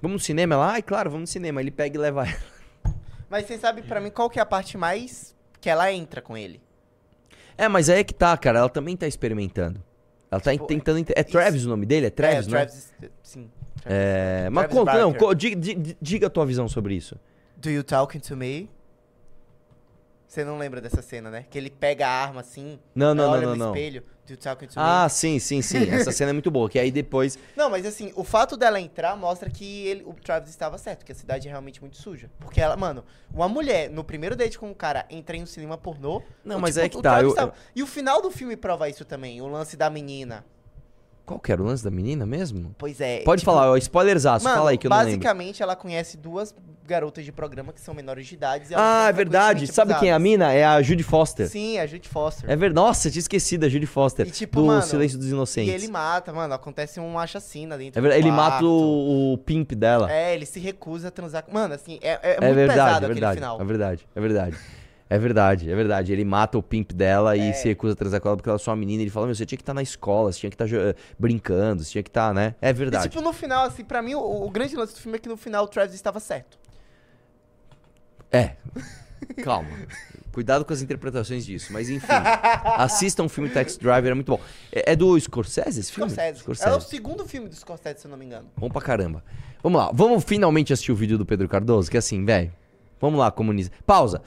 Vamos no cinema? Ela, ai, claro, vamos no cinema. Ele pega e leva ela. Mas você sabe pra mim qual que é a parte mais que ela entra com ele? É, mas aí é que tá, cara. Ela também tá experimentando. Ela tá Tipo, tentando. ent- É Travis o nome dele? É Travis, é, né? Travis, sim. É, mas Travis conta, não, Barker. co- diga, di- diga a tua visão sobre isso. Do You Talking to Me? Você não lembra dessa cena, né? Que ele pega a arma assim, Não, não, olha não, no não, não. espelho. Do Talking to Ah, sim, sim, sim. Essa cena é muito boa. Que aí depois. Não, mas assim, o fato dela entrar mostra que ele, o Travis estava certo, que a cidade é realmente muito suja. Porque ela, mano, uma mulher no primeiro date com um cara entra em um cinema pornô. Não, o mas tipo, é que o tá, eu- E o final do filme prova isso também, o lance da menina. Qual que era o lance da menina mesmo? Pois é. Pode tipo, falar, ó, spoilerzaço, Mano, fala aí que eu não lembro. basicamente ela conhece duas garotas de programa que são menores de idade. e Ah, é verdade. Sabe quem é a abusadas. mina? É a Judy Foster. Sim, a Judy Foster. É verdade. Nossa, tinha esquecido da Judy Foster. E, tipo, do mano, Silêncio dos E Inocentes. ele mata, mano, acontece uma chacina dentro É verdade, do ele mata o, o pimp dela. É, ele se recusa a transar. Mano, assim, é, é, É muito verdade, pesado é aquele verdade, final. é verdade, é verdade. É verdade, é verdade. Ele mata o pimp dela e É. se recusa a transar com ela porque ela é só uma menina. Ele fala, meu, você tinha que estar na escola, você tinha que estar brincando, você tinha que estar, né? É E, verdade. tipo, no final, assim, pra mim, o, o grande lance do filme é que no final o Travis estava certo. É. Calma. Cuidado com as interpretações disso. Mas enfim, assistam o filme Taxi Driver, é muito bom. É, é do Scorsese esse filme? Scorsese. É o segundo filme do Scorsese, se eu não me engano. Bom pra caramba. Vamos lá, vamos finalmente assistir o vídeo do Pedro Cardoso, que é assim, velho. Vamos lá, comunista. Pausa.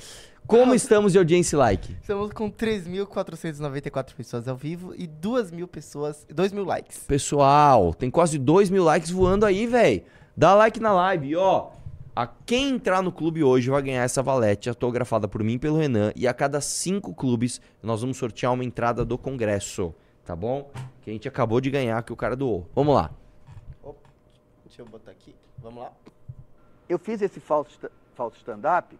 Como estamos de audiência e like? Estamos com 3.494 pessoas ao vivo e 2 mil pessoas... 2 mil likes. Pessoal, tem quase 2 mil likes voando aí, velho. Dá like na live. E ó, a quem entrar no clube hoje vai ganhar essa valete autografada por mim e pelo Renan. E a cada cinco clubes nós vamos sortear uma entrada do congresso. Tá bom? Que a gente acabou de ganhar, que o cara doou. Vamos lá. Deixa eu botar aqui. Vamos lá. Eu fiz esse falso, falso stand-up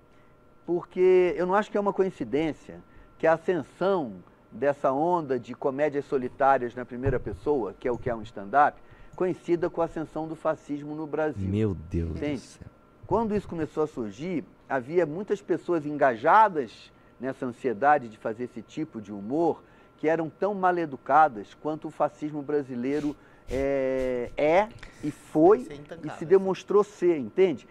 porque eu não acho que é uma coincidência que a ascensão dessa onda de comédias solitárias na primeira pessoa, que é o que é um stand-up, coincida com a ascensão do fascismo no Brasil. Meu Deus do Entende? céu. Quando isso começou a surgir, havia muitas pessoas engajadas nessa ansiedade de fazer esse tipo de humor que eram tão mal educadas quanto o fascismo brasileiro é, é e foi e se demonstrou ser, entende?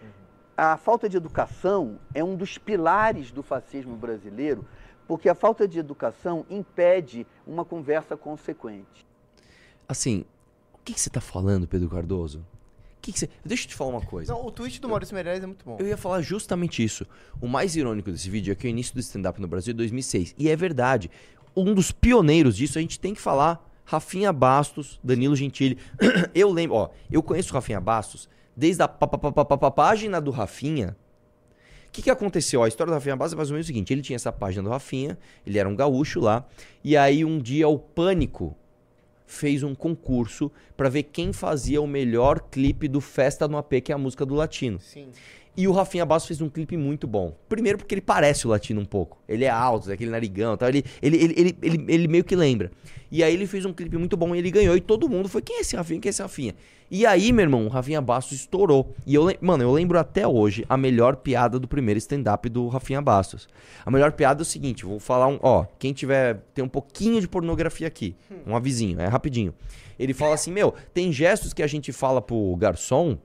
A falta de educação é um dos pilares do fascismo brasileiro, porque a falta de educação impede uma conversa consequente. Assim, o que, que você tá falando, Pedro Cardoso? O que que você... Deixa eu te falar uma coisa. Não, o tweet do Maurício Meirelles é muito bom. Eu ia falar justamente isso. O mais irônico desse vídeo é que o início do stand-up no Brasil é 2006. E é verdade. Um dos pioneiros disso, a gente tem que falar. Rafinha Bastos, Danilo Gentili. eu lembro, ó, eu conheço o Rafinha Bastos desde a página do Rafinha. O que, que aconteceu? A história do Rafinha Bastos é mais ou menos o seguinte: ele tinha essa página do Rafinha, ele era um gaúcho lá, e aí um dia o Pânico fez um concurso pra ver quem fazia o melhor clipe do Festa no AP, que é a música do Latino. Sim. E o Rafinha Bastos fez um clipe muito bom. Primeiro porque ele parece o latino um pouco. Ele é alto, aquele narigão, tal. Ele, ele, ele, ele, ele, meio que lembra. E aí ele fez um clipe muito bom e ele ganhou. E todo mundo foi, quem é esse Rafinha? Quem é esse Rafinha? E aí, meu irmão, o Rafinha Bastos estourou. E eu, mano, eu lembro até hoje a melhor piada do primeiro stand-up do Rafinha Bastos. A melhor piada é o seguinte, vou falar um, ó, quem tiver, tem um pouquinho de pornografia aqui, um avisinho, é rapidinho. Ele fala assim, meu, tem gestos que a gente fala pro garçom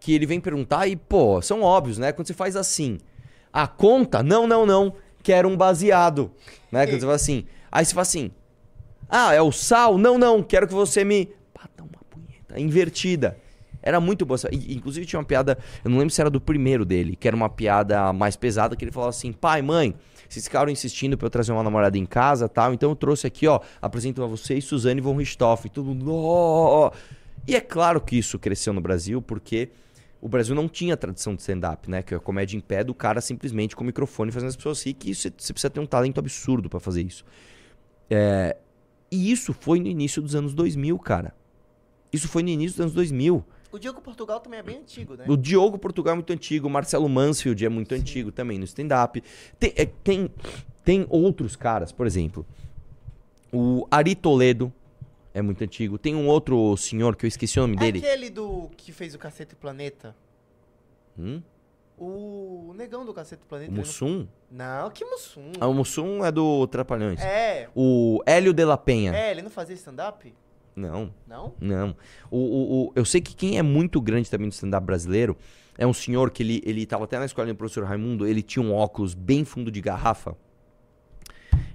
que ele vem perguntar e, pô, são óbvios, né? Quando você faz assim, a conta, não, não, não, quero um baseado, né? Quando você fala assim, aí você fala assim, ah, é o sal? Não, não, quero que você me... Dá uma punheta, invertida. Era muito boa. Inclusive tinha uma piada, eu não lembro se era do primeiro dele, que era uma piada mais pesada, que ele falava assim: pai, mãe, vocês ficaram insistindo pra eu trazer uma namorada em casa tal, então eu trouxe aqui, ó, apresento a vocês Suzane von Richthofen. E mundo, "Ó". E é claro que isso cresceu no Brasil, porque o Brasil não tinha tradição de stand-up, né? Que é a comédia em pé do cara simplesmente com o microfone fazendo as pessoas rir, que você precisa ter um talento absurdo pra fazer isso. É, E isso foi no início dos anos 2000, cara. Isso foi no início dos anos 2000. O Diogo Portugal também é bem antigo, né? O Diogo Portugal é muito antigo, o Marcelo Mansfield é muito antigo também no stand-up. Tem, é, tem, tem outros caras, por exemplo. O Ari Toledo é muito antigo. Tem um outro senhor que eu esqueci o nome É dele. aquele do que fez o Cacete Planeta. Hum? O negão do Cacete Planeta. O Mussum? Não, não que Mussum. Ah, o Mussum é do Trapalhões. É. O Hélio de la Penha. É, ele não fazia stand-up? Não. Não? Não. O, o, o- eu sei que quem é muito grande também no stand-up brasileiro é um senhor que ele, ele tava até na escola do professor Raimundo, ele tinha um óculos bem fundo de garrafa.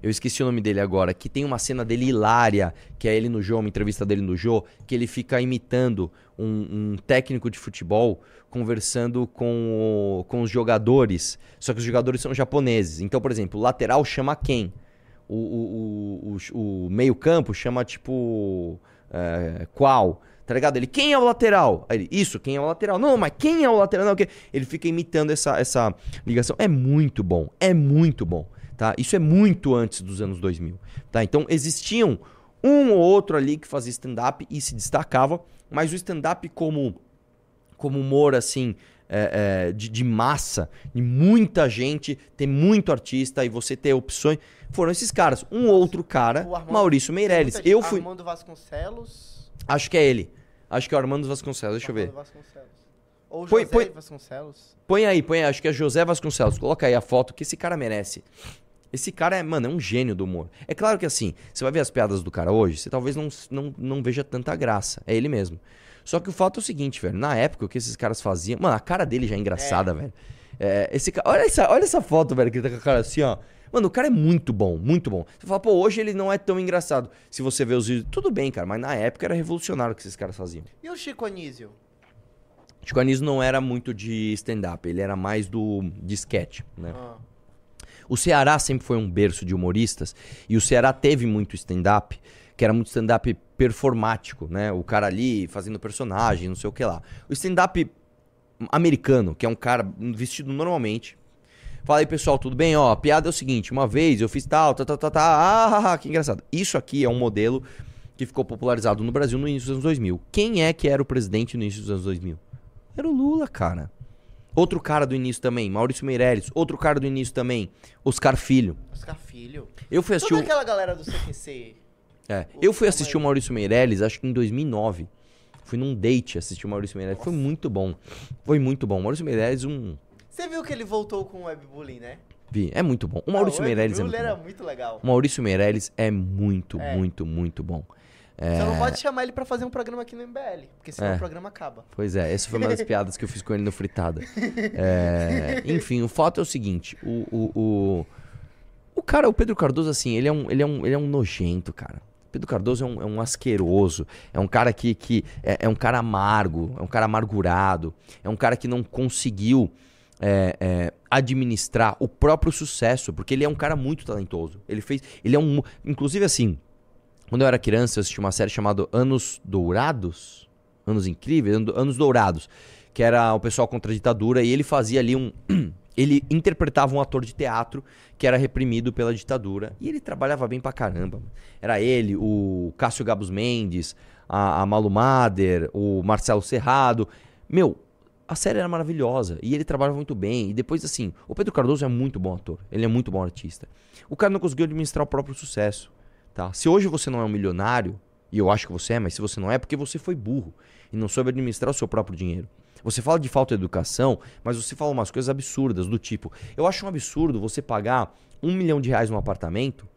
Eu esqueci o nome dele agora, que tem uma cena dele hilária, que é ele no Jô, uma entrevista dele no Jô, que ele fica imitando um, um técnico de futebol conversando com, o- com os jogadores, só que os jogadores são japoneses. Então, por exemplo, o lateral chama quem? O, o, o, o, o meio-campo chama tipo. é, qual? Tá ligado? Ele, quem é o lateral? Aí ele, isso, quem é o lateral? Não, mas quem é o lateral? Não, o quê? Ele fica imitando essa, essa ligação. É muito bom, é muito bom, tá? Isso é muito antes dos anos 2000, tá? Então existiam um ou outro ali que fazia stand-up e se destacava, mas o stand-up como, como humor, assim, é, é, de, de massa, de muita gente, ter muito artista e você ter opções, foram esses caras. Um outro cara, Armando- Maurício Meirelles. Eu fui... Armando Vasconcelos. Acho que é ele. Acho que é o Armando Vasconcelos, deixa eu ver. Armando Vasconcelos. Ou Põe- José põe- Vasconcelos. Põe aí, põe aí. Acho que é José Vasconcelos. Coloca aí a foto que esse cara merece. Esse cara é, mano, é um gênio do humor. É claro que assim, você vai ver as piadas do cara hoje, você talvez não, não, não veja tanta graça. É ele mesmo. Só que o fato é o seguinte, velho. Na época, o que esses caras faziam. Mano, a cara dele já é engraçada, velho. É, esse ca- olha, essa, olha essa foto, velho, que ele tá com a cara assim, ó. Mano, o cara é muito bom, muito bom. Você fala, pô, hoje ele não é tão engraçado. Se você vê os vídeos, tudo bem, cara, mas na época era revolucionário o que esses caras faziam. E o Chico Anísio? Chico Anísio não era muito de stand-up, ele era mais do de sketch, né? Ah. O Ceará sempre foi um berço de humoristas e o Ceará teve muito stand-up, que era muito stand-up performático, né? O cara ali fazendo personagem, não sei o que lá. O stand-up americano, que é um cara vestido normalmente. Fala aí, pessoal, tudo bem? Ó, a piada é o seguinte: uma vez eu fiz tal, tal, tal, tal, tal. Ah, ah, ah, que engraçado. Isso aqui é um modelo que ficou popularizado no Brasil no início dos anos 2000. Quem é que era o presidente no início dos anos 2000? Era o Lula, cara. Outro cara do início também, Maurício Meirelles. Outro cara do início também, Oscar Filho. Oscar Filho. Eu fui assistir Toda o... aquela galera do CQC. É, eu fui assistir o. Maurício Meirelles, acho que em 2009. Fui num date assistir o Maurício Meirelles. Foi muito bom. Foi muito bom. O Maurício Meirelles, um. Você viu que ele voltou com o webbullying, né? Vi, é muito bom. O Maurício Ah, Meirelles é muito era bom. muito legal. O Maurício Meirelles é muito, É. muito, muito bom. É, Você não pode chamar ele pra fazer um programa aqui no MBL, porque senão É. o programa acaba. Pois é, essa foi uma das piadas que eu fiz com ele no Fritada. É, enfim, o fato é o seguinte: o, o, o, o cara, o Pedro Cardoso, assim, ele é um, ele é um, ele é um nojento, cara. Pedro Cardoso é um, é um asqueroso, é um cara que, que é, é um cara amargo, é um cara amargurado, é um cara que não conseguiu é, é, administrar o próprio sucesso, porque ele é um cara muito talentoso. Ele fez, ele é um, inclusive assim, quando eu era criança, eu assisti uma série chamada Anos Dourados. Anos Incríveis, Ano- Anos Dourados. Que era o pessoal contra a ditadura e ele fazia ali um. Ele interpretava um ator de teatro que era reprimido pela ditadura. E ele trabalhava bem pra caramba. Era ele, o Cássio Gabos Mendes, a, a Malu Mader, o Marcelo Serrado. Meu, a série era maravilhosa e ele trabalhava muito bem. E depois, assim, o Pedro Cardoso é muito bom ator. Ele é muito bom artista. O cara não conseguiu administrar o próprio sucesso. Tá? Se hoje você não é um milionário, e eu acho que você é, mas se você não é, é porque você foi burro e não soube administrar o seu próprio dinheiro. Você fala de falta de educação, mas você fala umas coisas absurdas, do tipo: eu acho um absurdo você pagar um milhão de reais num apartamento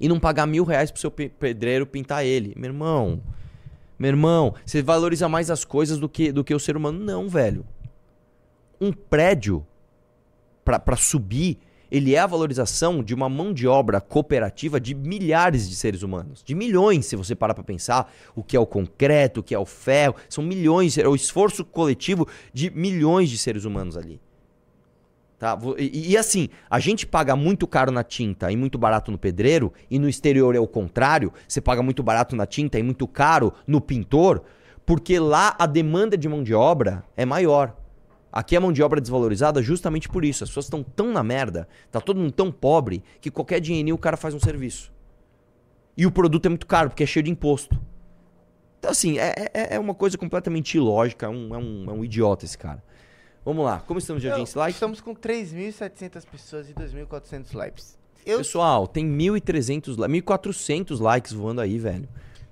e não pagar mil reais pro seu pe- pedreiro pintar ele. Meu irmão, meu irmão, você valoriza mais as coisas do que, do que o ser humano. Não, velho. Um prédio pra subir Ele é a valorização de uma mão de obra cooperativa de milhares de seres humanos. De milhões, se você parar pra pensar. O que é o concreto, o que é o ferro. São milhões, é o esforço coletivo de milhões de seres humanos ali. Tá? E, e assim, a gente paga muito caro na tinta e muito barato no pedreiro, e no exterior é o contrário, você paga muito barato na tinta e muito caro no pintor, porque lá a demanda de mão de obra é maior. Aqui a mão de obra é desvalorizada justamente por isso. As pessoas estão tão na merda, tá todo mundo tão pobre, que qualquer dinheirinho o cara faz um serviço. E o produto é muito caro, porque é cheio de imposto. Então, assim, é, é, é uma coisa completamente ilógica, é um, é, um, é um idiota esse cara. Vamos lá, como estamos de audiência like? Estamos com 3.700 pessoas e 2.400 likes. Eu, Pessoal, tem 1.300, li- 1.400 likes voando aí, velho.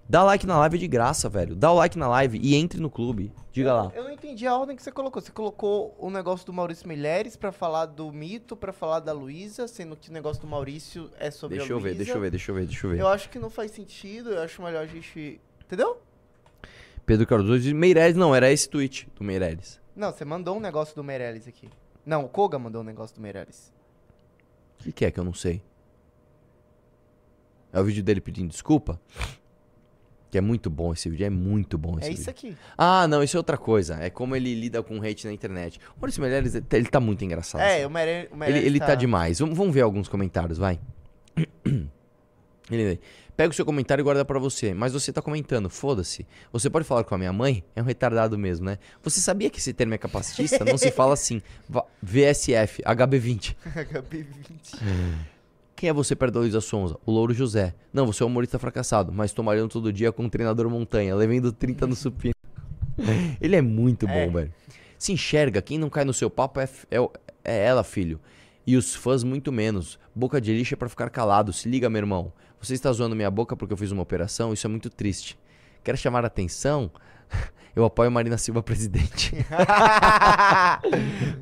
Dá like na live de graça, velho. Dá o like na live e entre no clube. Diga lá. eu não entendi a ordem que você colocou. Você colocou o negócio do Maurício Milheres pra falar do mito, pra falar da Luísa, sendo que o negócio do Maurício é sobre Deixa a eu ver, Luísa. deixa eu ver, deixa eu ver, deixa eu ver. Eu acho que não faz sentido, eu acho melhor a gente... Entendeu? Pedro Cardoso de Meireles, não, era esse tweet do Meireles. Não, você mandou um negócio do Meirelles aqui. Não, o Koga mandou um negócio do Meirelles. O que, que é que eu não sei? É o vídeo dele pedindo desculpa? Que é muito bom esse vídeo, é muito bom esse É vídeo. isso aqui. Ah, não, isso é outra coisa. É como ele lida com hate na internet. O Maurício Meirelles, ele tá muito engraçado. É, o Meire- o Ele, Meirelles ele tá... demais. Vamos, vamos ver alguns comentários, vai. Ele pega o seu comentário e guarda pra você. Mas você tá comentando, foda-se. Você pode falar com a minha mãe? É um retardado mesmo, né? Você sabia que esse termo é capacitista? Não se fala assim. VSF, HB20. HB20. Quem é você perto da Luísa Sonza? O Louro José. Não, você é um humorista fracassado, mas tô malhando todo dia com o treinador montanha, levando 30 no supino. Ele é muito bom, É. velho. Se enxerga, quem não cai no seu papo é, é, é ela, filho. E os fãs muito menos. Boca de lixo é pra ficar calado. Se liga, meu irmão. Você está zoando minha boca porque eu fiz uma operação? Isso é muito triste. Quer chamar a atenção? Eu apoio Marina Silva presidente.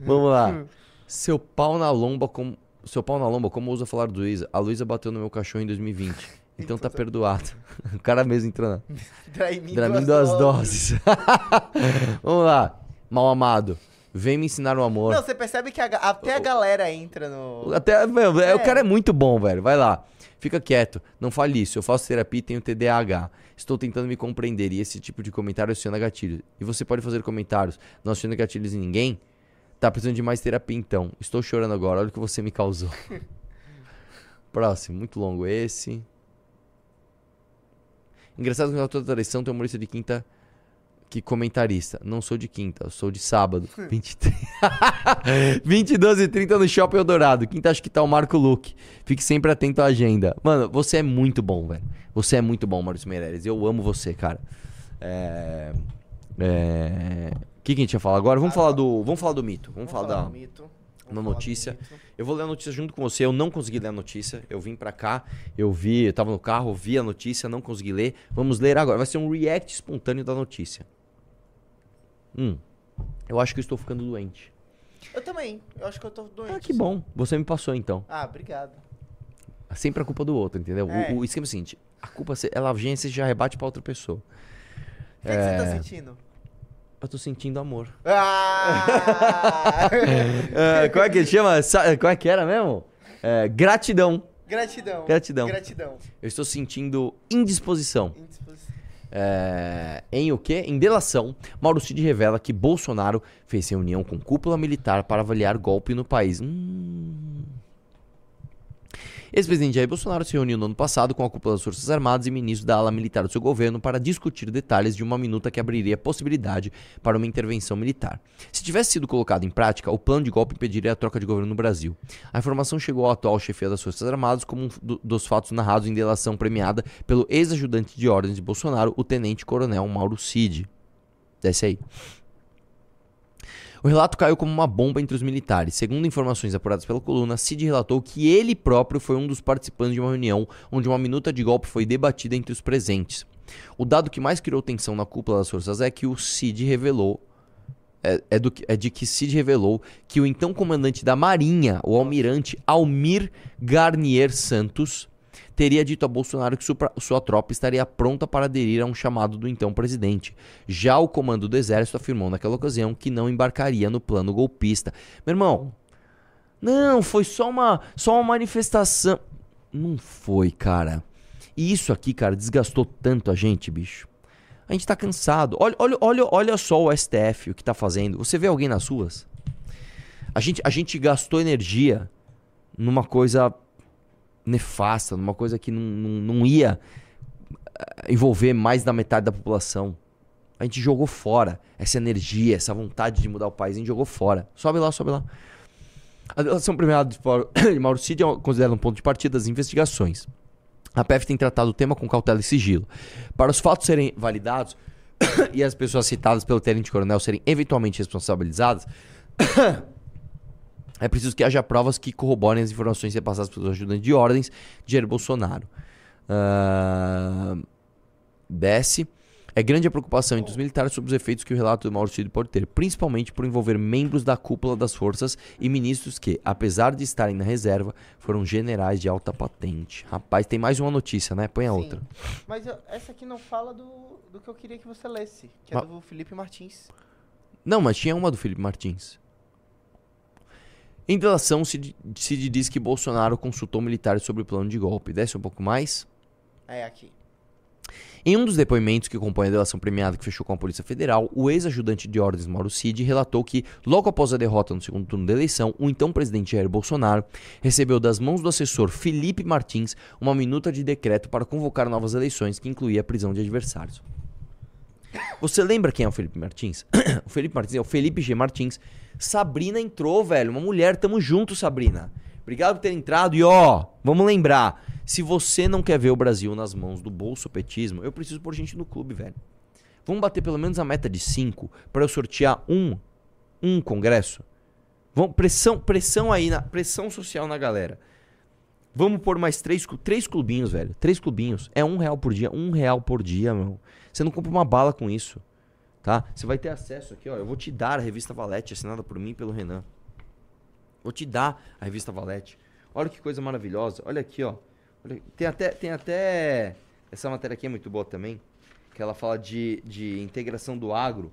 Vamos lá. Seu pau na lomba como. Seu pau na lomba, como usa falar do Luísa? A Luísa bateu no meu cachorro em 2020. Então tá perdoado. O cara mesmo entrou na. Draimin Dramin duas doses. Vamos lá. Mal amado. Vem me ensinar o amor. Não, você percebe que a até a galera entra no. Até, meu, É. O cara é muito bom, velho. Vai lá. Fica quieto. Não fale isso. Eu faço terapia e tenho TDAH. Estou tentando me compreender. E esse tipo de comentário aciona gatilhos. E você pode fazer comentários. Não aciona gatilhos em ninguém? Tá precisando de mais terapia então. Estou chorando agora. Olha o que você me causou. Próximo. Muito longo esse. Engraçado que na toda traição tem um humorista de quinta que comentarista. Não sou de quinta, eu sou de sábado. 23. 22 e 30 no Shopping Eldorado. Quinta acho que tá o Marco Luque. Fique sempre atento à agenda. Mano, você é muito bom, velho. Você é muito bom, Maurício Meirelles. Eu amo você, cara. É. É. O que, que a gente ia falar agora? Vamos falar do. Vamos falar do mito. Vamos, falar, da. do mito. da Vamos falar do notícia. mito. Eu vou ler a notícia junto com você. Eu não consegui ler a notícia. Eu vim pra cá, eu vi, eu tava no carro, vi a notícia, não consegui ler. Vamos ler agora. Vai ser um react espontâneo da notícia. Hum. Eu acho que eu estou ficando doente. Eu também. Eu acho que eu tô doente. Ah, que bom. Você me passou então. Ah, obrigado. Sempre a culpa do outro, entendeu? O- É. O, esquema é o seguinte: a culpa, ela vem e você já rebate pra outra pessoa. O que, que você tá É. sentindo? Eu tô sentindo amor. Ah! É, como é que chama? Como é que era mesmo? É, gratidão. Gratidão. Gratidão. Gratidão. Eu estou sentindo indisposição. Indisposição. É, em o quê? Em delação, Mauro Cid revela que Bolsonaro fez reunião com cúpula militar para avaliar golpe no país. Hum. Ex-presidente Jair Bolsonaro se reuniu no ano passado com a cúpula das Forças Armadas e ministro da ala militar do seu governo para discutir detalhes de uma minuta que abriria possibilidade para uma intervenção militar. Se tivesse sido colocado em prática, o plano de golpe impediria a troca de governo no Brasil. A informação chegou ao atual chefe das Forças Armadas como um do- dos fatos narrados em delação premiada pelo ex-ajudante de ordens de Bolsonaro, o tenente-coronel Mauro Cid. Desce aí. O relato caiu como uma bomba entre os militares. Segundo informações apuradas pela coluna, Cid relatou que ele próprio foi um dos participantes de uma reunião onde uma minuta de golpe foi debatida entre os presentes. O dado que mais criou tensão na cúpula das forças é que o Cid revelou. É, é do é de que Cid revelou que o então comandante da Marinha, o almirante Almir Garnier Santos, teria dito a Bolsonaro que sua tropa estaria pronta para aderir a um chamado do então presidente. Já o comando do exército afirmou naquela ocasião que não embarcaria no plano golpista. Meu irmão, Não, foi só uma, só uma manifestação. Não foi, cara. E isso aqui, cara, desgastou tanto a gente, bicho. A gente tá cansado. Olha, olha, olha, olha só o STF, o que tá fazendo. Você vê alguém nas ruas? A gente, a gente gastou energia numa coisa nefasta, numa coisa que não, não, não ia eh, envolver mais da metade da população. A gente jogou fora essa energia, essa vontade de mudar o país, a gente jogou fora. Sobe lá, sobe lá. A delação premiada de Mauro- Cid é considerada um ponto de partida das investigações. A PF tem tratado o tema com cautela e sigilo. Para os fatos serem validados e as pessoas citadas pelo tenente-coronel serem eventualmente responsabilizadas, é preciso que haja provas que corroborem as informações repassadas pelos ajudantes de ordens de Jair Bolsonaro. Ah, desce. É grande a preocupação entre os militares sobre os efeitos que o relato do Mauro Cid pode ter, principalmente por envolver membros da cúpula das forças e ministros que, apesar de estarem na reserva, foram generais de alta patente. Rapaz, tem mais uma notícia, né? Põe a Sim. outra. Mas eu- essa aqui não fala do, do que eu queria que você lesse, que é Ma- do Felipe Martins. Não, mas tinha uma do Felipe Martins. Em delação, Cid, Cid diz que Bolsonaro consultou militares sobre o plano de golpe. Desce um pouco mais. É aqui. Em um dos depoimentos que compõe a delação premiada que fechou com a Polícia Federal, o ex-ajudante de ordens Mauro Cid relatou que, logo após a derrota no segundo turno da eleição, o então presidente Jair Bolsonaro recebeu das mãos do assessor Felipe Martins uma minuta de decreto para convocar novas eleições que incluía a prisão de adversários. Você lembra quem é o Felipe Martins? o Felipe Martins é o Felipe G. Martins. Sabrina entrou, velho. Uma mulher. Tamo junto, Sabrina. Obrigado por ter entrado. E ó, vamos lembrar. Se você não quer ver o Brasil nas mãos do bolsopetismo, eu preciso pôr gente no clube, velho. Vamos bater pelo menos a meta de cinco para eu sortear um, um congresso. Vamos, pressão, pressão aí, na, pressão social na galera. Vamos pôr mais três, três clubinhos, velho. Três clubinhos. É um real por dia. Um real por dia, meu. Você não compra uma bala com isso. Tá? Você vai ter acesso aqui, ó. Eu vou te dar a revista Valete, assinada por mim e pelo Renan. Vou te dar a revista Valete. Olha que coisa maravilhosa. Olha aqui, ó. Olha- tem, até, tem até. Essa matéria aqui é muito boa também. Que ela fala de, de integração do agro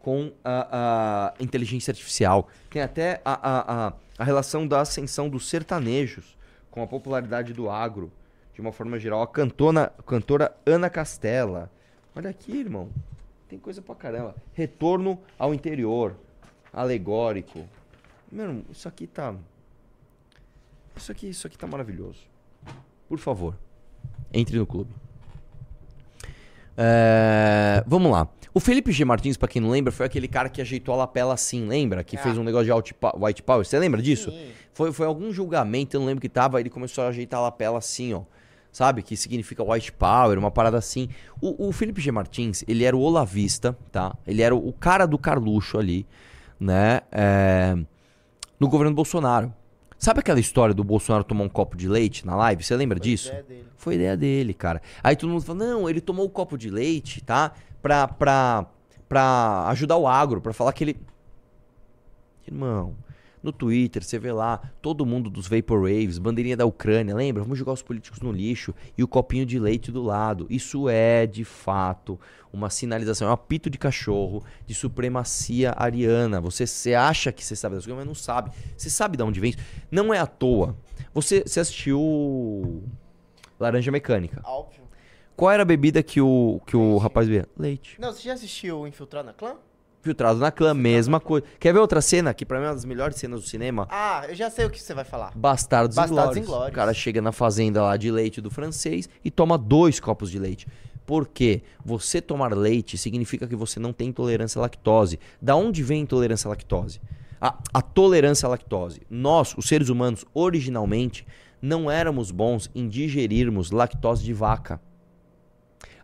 com a, a inteligência artificial. Tem até a, a, a, a relação da ascensão dos sertanejos com a popularidade do agro, de uma forma geral. A cantona, cantora Ana Castela. Olha aqui, irmão. Tem coisa pra caramba. Retorno ao interior. Alegórico. Meu, isso aqui tá. Isso aqui, isso aqui tá maravilhoso. Por favor, entre no clube. É, vamos lá. O Felipe G. Martins, pra quem não lembra, foi aquele cara que ajeitou a lapela assim, lembra? Que Ah. fez um negócio de white pow- white power. Você lembra disso? Sim. Foi, foi algum julgamento, eu não lembro que tava, ele começou a ajeitar a lapela assim, ó. Sabe? Que significa white power, uma parada assim. O, o Felipe G. Martins, ele era o olavista, tá? Ele era o, cara do Carluxo ali, né? É, no governo Bolsonaro. Sabe aquela história do Bolsonaro tomar um copo de leite na live? Você lembra Foi disso? ideia dele. Foi ideia dele, cara. Aí todo mundo fala, não, ele tomou o copo de leite, tá? Pra, pra, pra ajudar o agro, pra falar que ele... Irmão, no Twitter, você vê lá, todo mundo dos Vaporwaves, bandeirinha da Ucrânia, lembra? Vamos jogar os políticos no lixo e o copinho de leite do lado. Isso é, de fato, uma sinalização, é um apito de cachorro de supremacia ariana. Você, você acha que você sabe das coisas, mas não sabe. Você sabe de onde vem isso? Não é à toa. Você, você assistiu Laranja Mecânica. Óbvio. Qual era a bebida que o, que o rapaz bebia? Leite. Não, você já assistiu Infiltrado na Clã? Filtrado na clã, mesma coisa. Quer ver outra cena que pra mim é uma das melhores cenas do cinema? Ah, eu já sei o que você vai falar. Bastardos, Bastardos Inglórios. O cara chega na fazenda lá de leite do francês e toma dois copos de leite. Por quê? Você tomar leite significa que você não tem intolerância à lactose. Da onde vem a intolerância à lactose? A, a tolerância à lactose. Nós, os seres humanos, originalmente, não éramos bons em digerirmos lactose de vaca.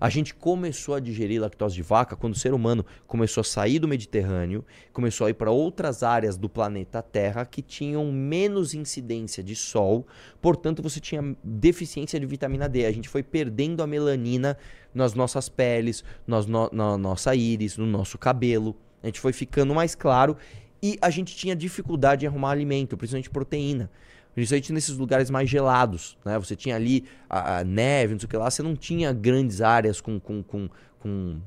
A gente começou a digerir lactose de vaca quando o ser humano começou a sair do Mediterrâneo, começou a ir para outras áreas do planeta Terra que tinham menos incidência de sol, portanto você tinha deficiência de vitamina D. A gente foi perdendo a melanina nas nossas peles, nas no- na nossa íris, no nosso cabelo. A gente foi ficando mais claro e a gente tinha dificuldade em arrumar alimento, principalmente proteína. Principalmente nesses lugares mais gelados, né? Você tinha ali a, a neve, não sei o que lá, você não tinha grandes áreas com, com, com, com,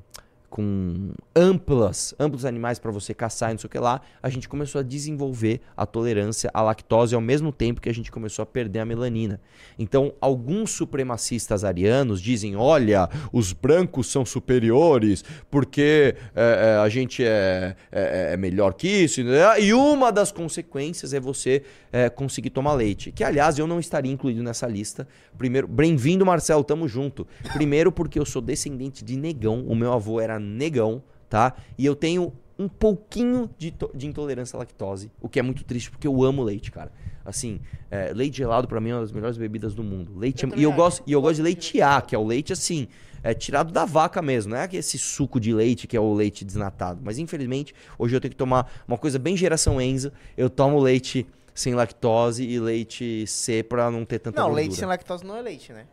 com amplas, amplos animais para você caçar e não sei o que lá, a gente começou a desenvolver a tolerância à lactose ao mesmo tempo que a gente começou a perder a melanina. Então, alguns supremacistas arianos dizem: olha, os brancos são superiores porque é, é, a gente é, é, melhor que isso. E uma das consequências é você é, conseguir tomar leite. Que, aliás, eu não estaria incluído nessa lista. Primeiro, bem-vindo, Marcelo, tamo junto. Primeiro, porque eu sou descendente de negão, o meu avô era negão, tá? E eu tenho um pouquinho de, de intolerância à lactose, o que é muito triste, porque eu amo leite, cara. Assim, é, leite gelado pra mim é uma das melhores bebidas do mundo. Leite Eu é- e eu acho. gosto e eu gosto de leite A, que é o leite assim, é tirado da vaca mesmo, não é que esse suco de leite que é o leite desnatado. Mas infelizmente, hoje eu tenho que tomar uma coisa bem geração Enzo, eu tomo leite sem lactose e leite C pra não ter tanta Não, gordura. leite sem lactose não é leite, né?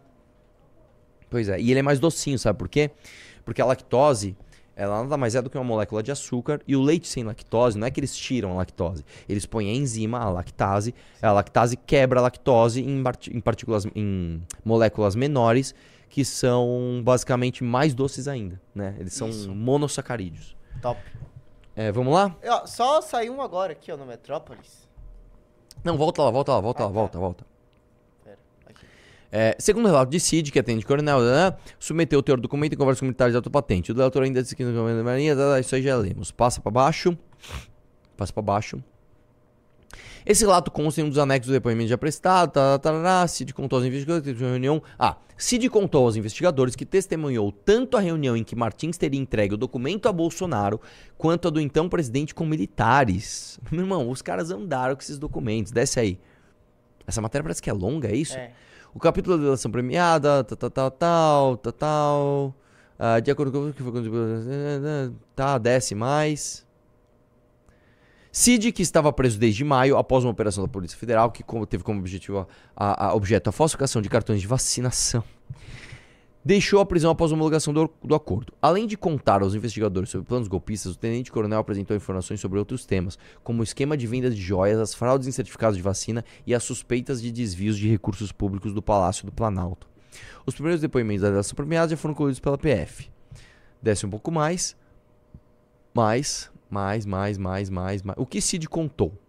Pois é, e ele é mais docinho, sabe por quê? Porque a lactose, ela nada mais é do que uma molécula de açúcar, e o leite sem lactose, não é que eles tiram a lactose, eles põem a enzima, a lactase, a lactase quebra a lactose em, em partículas, em moléculas menores, que são basicamente mais doces ainda, né? Eles são Isso. monossacarídeos. Top. É, vamos lá? E, ó, só saiu um agora aqui, ó, no Metrópolis. Não, volta lá, volta lá, volta Ah, lá, tá. volta, volta. É, segundo o relato de Cid, que atende coronel, né, submeteu o teor do documento em conversa com militares de autopatente. O delator ainda disse que no comando da Marinha, tá, isso aí já lemos. Passa pra baixo. Passa pra baixo. Esse relato consta em um dos anexos do depoimento já prestado. Tá, tá, tá, tá, Cid contou aos investigadores que reunião. Ah, Cid contou aos investigadores que testemunhou tanto a reunião em que Martins teria entregue o documento a Bolsonaro, quanto a do então presidente com militares. Meu irmão, os caras andaram com esses documentos. Desce aí. Essa matéria parece que é longa, é isso? É. O capítulo da delação premiada, tal, tal, tal, tal, tal. Ah, de acordo com o que foi. Tá, desce mais. Cid, que estava preso desde maio, após uma operação da Polícia Federal, que teve como objetivo a, a- objeto a falsificação de cartões de vacinação, deixou a prisão após a homologação do, do acordo. Além de contar aos investigadores sobre planos golpistas, o tenente-coronel apresentou informações sobre outros temas, como o esquema de venda de joias, as fraudes em certificados de vacina e as suspeitas de desvios de recursos públicos do Palácio do Planalto. Os primeiros depoimentos da delação premiada já foram colhidos pela PF. Desce um pouco mais. Mais, mais, mais, mais, mais, mais. O que Cid contou?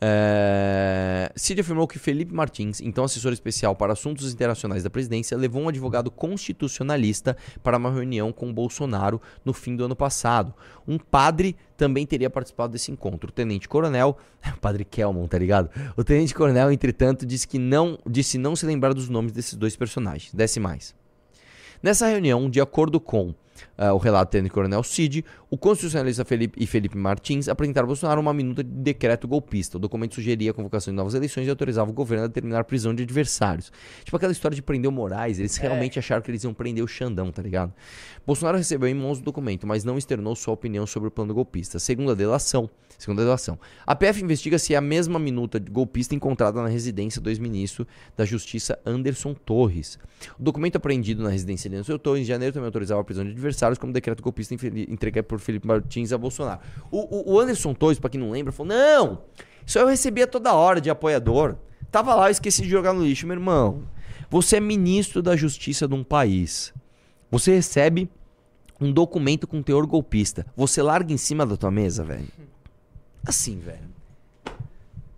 É... Cid afirmou que Felipe Martins, então assessor especial para assuntos internacionais da presidência, levou um advogado constitucionalista para uma reunião com Bolsonaro no fim do ano passado. Um padre também teria participado desse encontro. O tenente-coronel, padre Kelmon, tá ligado? O tenente-coronel, entretanto, disse que não, disse não se lembrar dos nomes desses dois personagens. Desce mais. Nessa reunião, de acordo com ah, o relato do tenente-coronel Cid, o constitucionalista Felipe e Felipe Martins apresentaram a Bolsonaro uma minuta de decreto golpista. O documento sugeria a convocação de novas eleições e autorizava o governo a determinar a prisão de adversários. Tipo aquela história de prender o Moraes, eles realmente acharam que eles iam prender o Xandão, tá ligado? Bolsonaro recebeu em mãos o documento, mas não externou sua opinião sobre o plano golpista. Segundo a delação, segundo a delação, a PF investiga se é a mesma minuta de golpista encontrada na residência do ex-ministro da Justiça Anderson Torres. O documento apreendido na residência de Anderson Torres em janeiro também autorizava a prisão de adversários como decreto golpista entregue por Felipe Martins a Bolsonaro. O, o- Anderson Torres, pra quem não lembra, falou: não, isso eu recebia toda hora de apoiador. Tava lá, eu esqueci de jogar no lixo, meu irmão. Você é ministro da Justiça de um país. Você recebe um documento com teor golpista. Você larga em cima da tua mesa, velho. Assim, velho.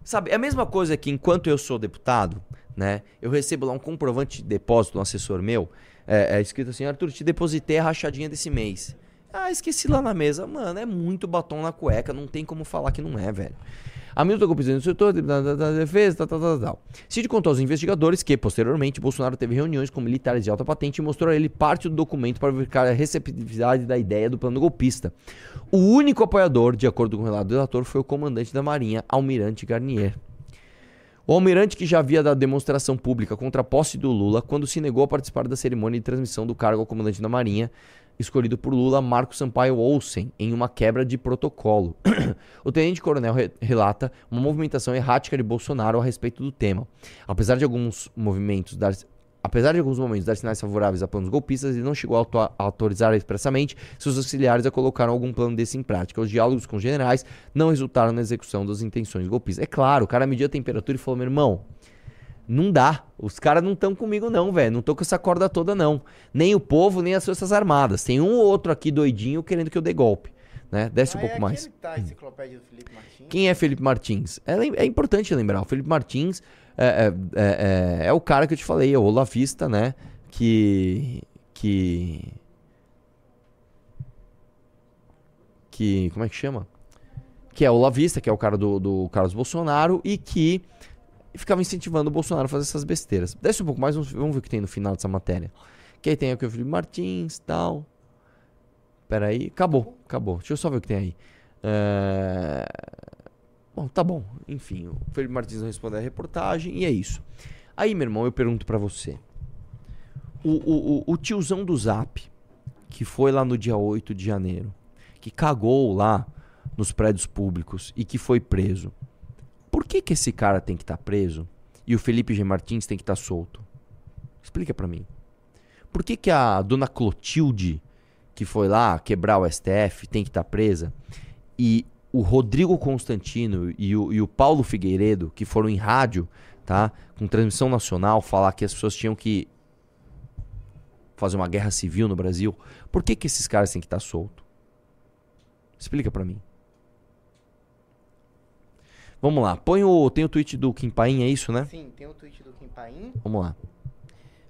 Sabe, é a mesma coisa que enquanto eu sou deputado, né? Eu recebo lá um comprovante de depósito de um assessor meu. É, é escrito assim, Arthur, te depositei a rachadinha desse mês. Ah, esqueci lá na mesa. Mano, é muito batom na cueca, não tem como falar que não é, velho. A minuta golpista do setor da, da, da defesa, tal, tal, tal, tal. Cid contou aos investigadores que, posteriormente, Bolsonaro teve reuniões com militares de alta patente e mostrou a ele parte do documento para verificar a receptividade da ideia do plano golpista. O único apoiador, de acordo com o relato do relator, foi o comandante da Marinha, Almirante Garnier. O almirante que já havia dado demonstração pública contra a posse do Lula quando se negou a participar da cerimônia de transmissão do cargo ao comandante da Marinha, escolhido por Lula, Marco Sampaio Olsen, em uma quebra de protocolo. o tenente-coronel re- relata uma movimentação errática de Bolsonaro a respeito do tema. Apesar de alguns movimentos dar Apesar de alguns momentos dar sinais favoráveis a planos golpistas, ele não chegou a auto- a autorizar expressamente seus auxiliares a colocar algum plano desse em prática. Os diálogos com os generais não resultaram na execução das intenções golpistas. É claro, o cara mediu a temperatura e falou: meu irmão, Não dá. Os caras não estão comigo, não, velho. Não tô com essa corda toda, não. Nem o povo, nem as Forças Armadas. Tem um ou outro aqui doidinho querendo que eu dê golpe. Né? Desce um Ah, é pouco mais. tá a enciclopédia do Felipe Martins. Quem é Felipe Martins? É, é importante lembrar. O Felipe Martins é, é- é- é- é o cara que eu te falei, é o Olavista, né? Que. Que. Que. Como é que chama? Que é o Olavista, que é o cara do, do Carlos Bolsonaro e que ficava incentivando o Bolsonaro a fazer essas besteiras. Desce um pouco mais, vamos, ver o que tem no final dessa matéria. Que aí tem aqui o Felipe Martins tal. Pera aí. Acabou, acabou. Deixa eu só ver o que tem aí. É... Bom, tá bom. Enfim, o Felipe Martins não respondeu a reportagem e é isso. Aí, meu irmão, eu pergunto pra você. O, o, o, o tiozão do Zap, que foi lá no dia 8 de janeiro, que cagou lá nos prédios públicos e que foi preso. Por que que esse cara tem que estar preso e o Felipe G. Martins tem que estar solto? Explica pra mim. Por que que a dona Clotilde, que foi lá quebrar o STF, tem que estar presa e o Rodrigo Constantino e o, e o Paulo Figueiredo, que foram em rádio, tá? Com transmissão nacional, falar que as pessoas tinham que fazer uma guerra civil no Brasil. Por que, que esses caras têm que estar soltos? Explica pra mim. Vamos lá, põe o. Tem o tweet do Kim Paim, é isso, né? Sim, tem o tweet do Kim Paim. Vamos lá.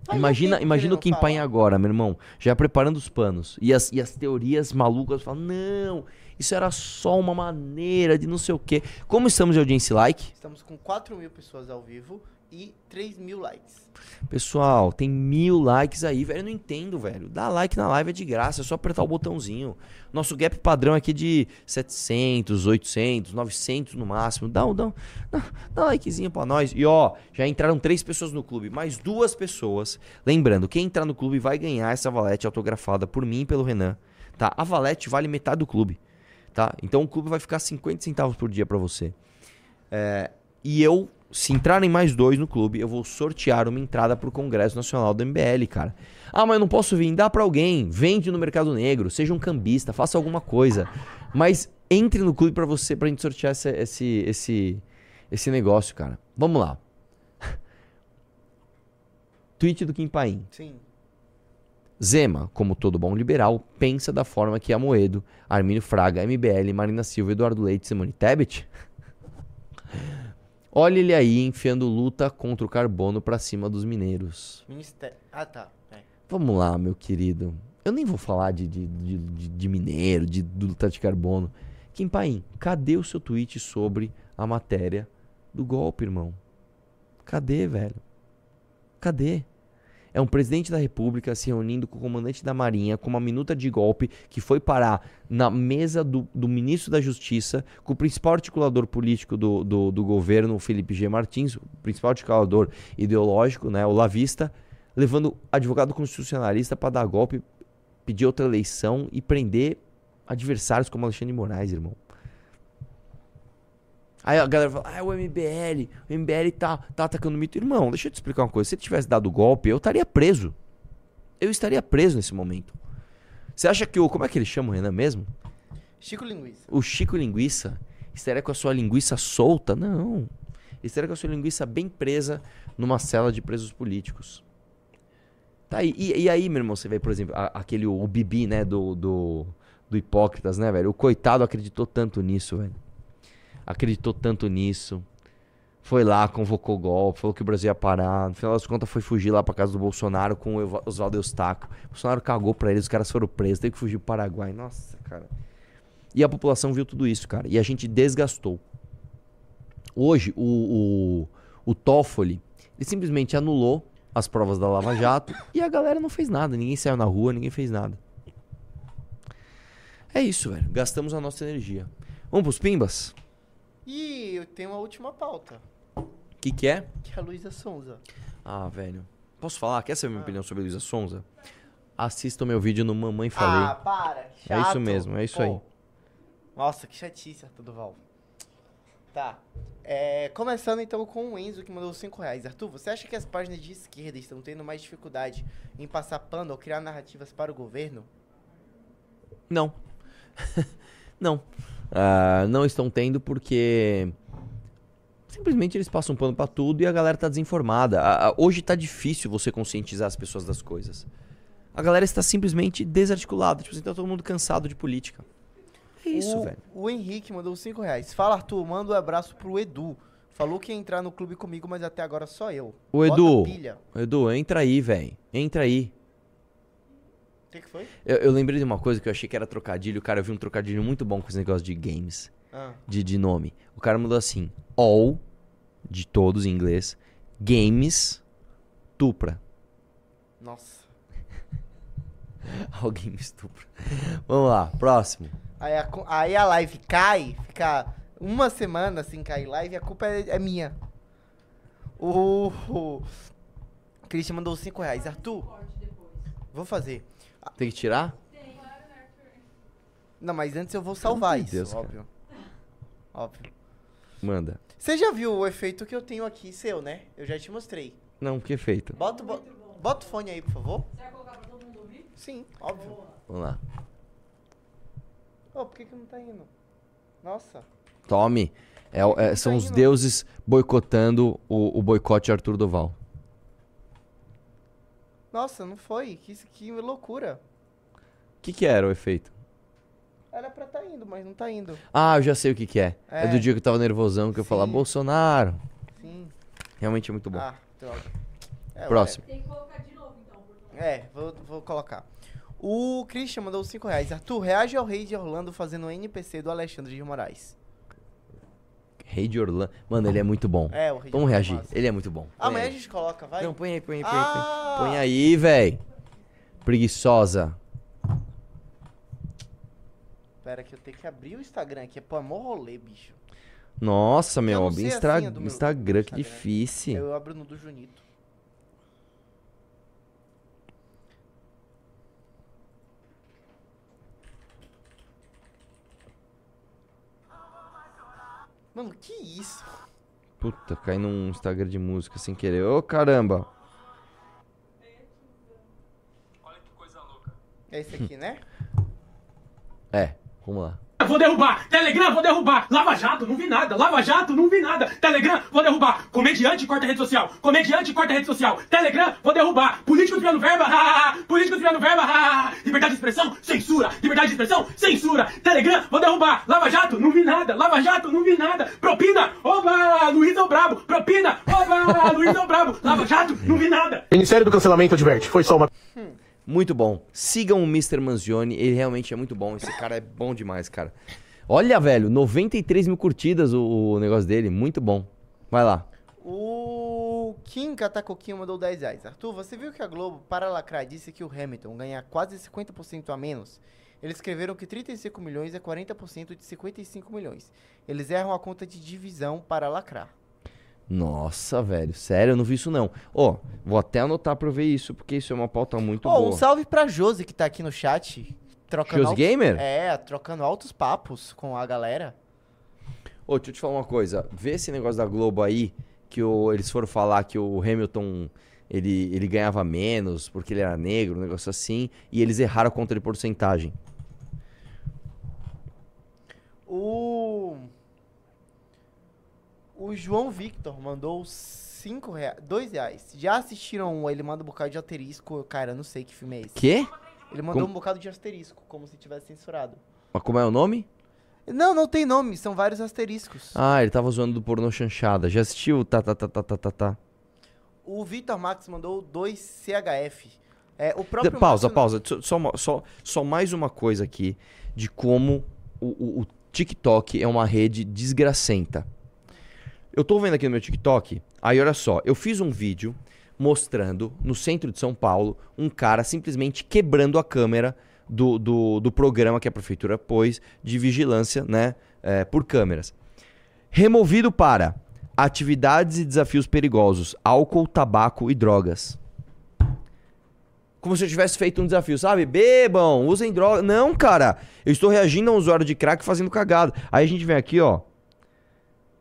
Faz imagina imagina o Kim Paim agora, meu irmão. Já preparando os panos. E as, e as teorias malucas falam: não, isso era só uma maneira de não sei o quê. Como estamos de audiência like? Estamos com 4 mil pessoas ao vivo e 3 mil likes. Pessoal, tem mil likes aí, velho. Eu não entendo, velho. Dá like na live é de graça, é só apertar o botãozinho. Nosso gap padrão aqui é de 700, 800, 900 no máximo. Dá, um- dá, um- dá um likezinho pra nós. E ó, já entraram três pessoas no clube, mais duas pessoas. Lembrando, quem entrar no clube vai ganhar essa valete autografada por mim e pelo Renan. Tá? A valete vale metade do clube. Tá? Então o clube vai ficar 50 centavos por dia pra você. É, e eu, se entrarem mais dois no clube, eu vou sortear uma entrada pro Congresso Nacional do MBL, cara. Ah, mas eu não posso vir. Dá pra alguém. Vende no mercado negro. Seja um cambista. Faça alguma coisa. Mas entre no clube pra você, pra gente sortear esse, esse, esse, esse negócio, cara. Vamos lá. Tweet do Kim Paim. Sim. Zema, como todo bom liberal, pensa da forma que Amoedo, Armínio Fraga, MBL, Marina Silva, Eduardo Leite Simone Tebet. Olha ele aí enfiando luta contra o carbono pra cima dos mineiros. Ministério. Ah, tá. É. Vamos lá, meu querido. Eu nem vou falar de, de, de, de- de mineiro, de, de luta de carbono. Kim Paim, cadê o seu tweet sobre a matéria do golpe, irmão? Cadê, velho? Cadê? É um presidente da república se reunindo com o comandante da marinha com uma minuta de golpe que foi parar na mesa do, do ministro da justiça com o principal articulador político do, do, do governo, Felipe G. Martins, o principal articulador ideológico, né, o Lavista, levando advogado constitucionalista para dar golpe, pedir outra eleição e prender adversários como Alexandre Moraes, irmão. Aí a galera fala, ah, é o MBL, o MBL tá, tá atacando o mito. Irmão, deixa eu te explicar uma coisa. Se ele tivesse dado o golpe, eu estaria preso. Eu estaria preso nesse momento. Você acha que o. Como é que ele chama o Renan mesmo? Chico Linguiça. O Chico Linguiça estaria com a sua linguiça solta? Não. Estaria com a sua linguiça bem presa numa cela de presos políticos. Tá aí. E, e aí, meu irmão, você vê, por exemplo, a- aquele, o Bibi, né, do, do, do Hipócritas, né, velho? O coitado acreditou tanto nisso, velho. Acreditou tanto nisso. Foi lá, convocou golpe, falou que o Brasil ia parar. No final das contas, foi fugir lá pra casa do Bolsonaro com o Oswaldo Eustáquio. O Bolsonaro cagou pra eles, os caras foram presos, teve que fugir pro Paraguai. Nossa, cara. E a população viu tudo isso, cara. E a gente desgastou. Hoje, o, o, o Toffoli, ele simplesmente anulou as provas da Lava Jato e a galera não fez nada. Ninguém saiu na rua, ninguém fez nada. É isso, velho. Gastamos a nossa energia. Vamos pros pimbas? E eu tenho uma última pauta, O que, que é? que é a Luísa Sonza. Ah, velho. Posso falar? Quer saber minha opinião sobre a Luísa Sonza? Assista o meu vídeo no Mamãe Falei. Ah, para. É Chato. isso mesmo, é isso Pô. aí. Nossa, que chatice, Arthur Duval. Tá. É, começando então com o Enzo que mandou 5 reais. Arthur, você acha que as páginas de esquerda estão tendo mais dificuldade em passar pano ou criar narrativas para o governo? Não. não. Ah, não estão tendo porque Simplesmente eles passam pano pra tudo e a galera tá desinformada. A- a- hoje tá difícil você conscientizar as pessoas das coisas. A galera está simplesmente desarticulada. Tipo assim, tá todo mundo cansado de política. É isso, o, velho. O Henrique mandou 5 reais. Fala, Arthur, manda um abraço pro Edu. Falou que ia entrar no clube comigo, mas até agora só eu. Bota Edu. Edu, entra aí, velho. Entra aí. O que, que foi? Eu, eu lembrei de uma coisa que eu achei que era trocadilho. Cara, eu vi um trocadilho muito bom com esse negócio de games. Ah, De, de nome. O cara mandou assim: All, de todos em inglês, Games, Tupra. nossa. All Games, Tupra. Vamos lá, próximo. Aí a, aí a live cai, fica uma semana sem cair live, a culpa é, é minha. O, o Christian mandou 5 reais. Arthur, vou fazer. Tem que tirar? Não, mas antes eu vou salvar de isso, Deus, cara. óbvio. Óbvio. Manda. Você já viu o efeito que eu tenho aqui, seu, né? Eu já te mostrei. Não, que feito. Bota, o bo- bota o fone aí, por favor. Você vai colocar pra todo mundo ouvir? Sim, óbvio. Vamos lá. Ô, por que, que não tá indo? Nossa. Tome. É é- são os indo. deuses boicotando o, o boicote Arthur Doval. Nossa, não foi. Que, que loucura. O que, que era o efeito? Era pra tá indo, mas não tá indo. Ah, eu já sei o que, que é. é. É. do dia que eu tava nervosão, que eu Sim. falava Bolsonaro. Sim. Realmente é muito bom. Ah, droga. É, Próximo. Tem que colocar de novo, então. É, vou, vou colocar. O Christian mandou 5 reais. Arthur, reage ao rei de Orlando fazendo o NPC do Alexandre de Moraes. Rei de Orlando. Mano, ele é muito bom. É, o rei Vamos Orlando reagir. massa. Ele é muito bom. Põe Amanhã a aí. gente coloca, vai? Não, põe aí, põe aí, põe aí. põe aí. Ah! Põe aí, véi. Preguiçosa. Pera que eu tenho que abrir o Instagram aqui. É pro amor rolê, bicho. Nossa, meu. a Instra- senha do meu Instagram, que Instagram. difícil. Eu abro no do Junito. Mano, que isso? Puta, caí num Instagram de música sem querer. Ô, caramba. É esse aqui, né? É, vamos lá. Vou derrubar. Telegram, vou derrubar. Lava Jato, não vi nada. Lava Jato, não vi nada. Telegram, vou derrubar. Comediante, corta rede social. Comediante, corta rede social. Telegram, vou derrubar. Político desviando verba. ha, ha, ha. Político desviando verba. ha, ha, ha. Liberdade de expressão, censura. Liberdade de expressão, censura. Telegram, vou derrubar. Lava Jato, não vi nada. Lava Jato, não vi nada. Propina, oba, Luiz é o Brabo. Propina, oba, Luiz é o Brabo. Lava Jato, não vi nada. Ministério do Cancelamento adverte, foi só uma Muito bom. Sigam o Mr. Manzioni, ele realmente é muito bom. Esse cara é bom demais, cara. Olha, velho, 93 mil curtidas o, o negócio dele. Muito bom. Vai lá. O Kim Catacoquinho mandou 10 reais. Arthur, você viu que a Globo, para lacrar, disse que o Hamilton ganha quase 50% a menos? Eles escreveram que 35 milhões é 40% de 55 milhões. Eles erram a conta de divisão para lacrar. Nossa, velho, sério, eu não vi isso não. Ó, vou até anotar pra eu ver isso, porque isso é uma pauta muito Ó, um boa. salve pra Josi que tá aqui no chat. Trocando altos- Gamer? É, trocando altos papos com a galera. Ô, deixa eu te falar uma coisa. Vê esse negócio da Globo aí, que o- eles foram falar que o Hamilton, ele, ele ganhava menos porque ele era negro, um negócio assim, e eles erraram a conta de porcentagem. O. O João Victor mandou 5 reais. 2 reais. Já assistiram? Ele manda um bocado de asterisco. Cara, eu não sei que filme é esse. Quê? Ele mandou Como- um bocado de asterisco, como se tivesse censurado. Mas como é o nome? Não, não tem nome, são vários asteriscos. Ah, ele tava zoando do pornô chanchada. Já assistiu? Tá, tá, tá, tá, tá, tá, tá. O Victor Max mandou 2 CHF. É, o próprio pausa, Márcio- pausa. Só, só, só mais uma coisa aqui de como o, o- o TikTok é uma rede desgracenta. Eu tô vendo aqui no meu TikTok, aí olha só, eu fiz um vídeo mostrando no centro de São Paulo um cara simplesmente quebrando a câmera do, do, do programa que a prefeitura pôs de vigilância, né, é, por câmeras. Removido para atividades e desafios perigosos, álcool, tabaco e drogas como se eu tivesse feito um desafio, sabe? Bebam, usem droga. Não, cara. Eu estou reagindo a um usuário de crack fazendo cagada. Aí a gente vem aqui, ó.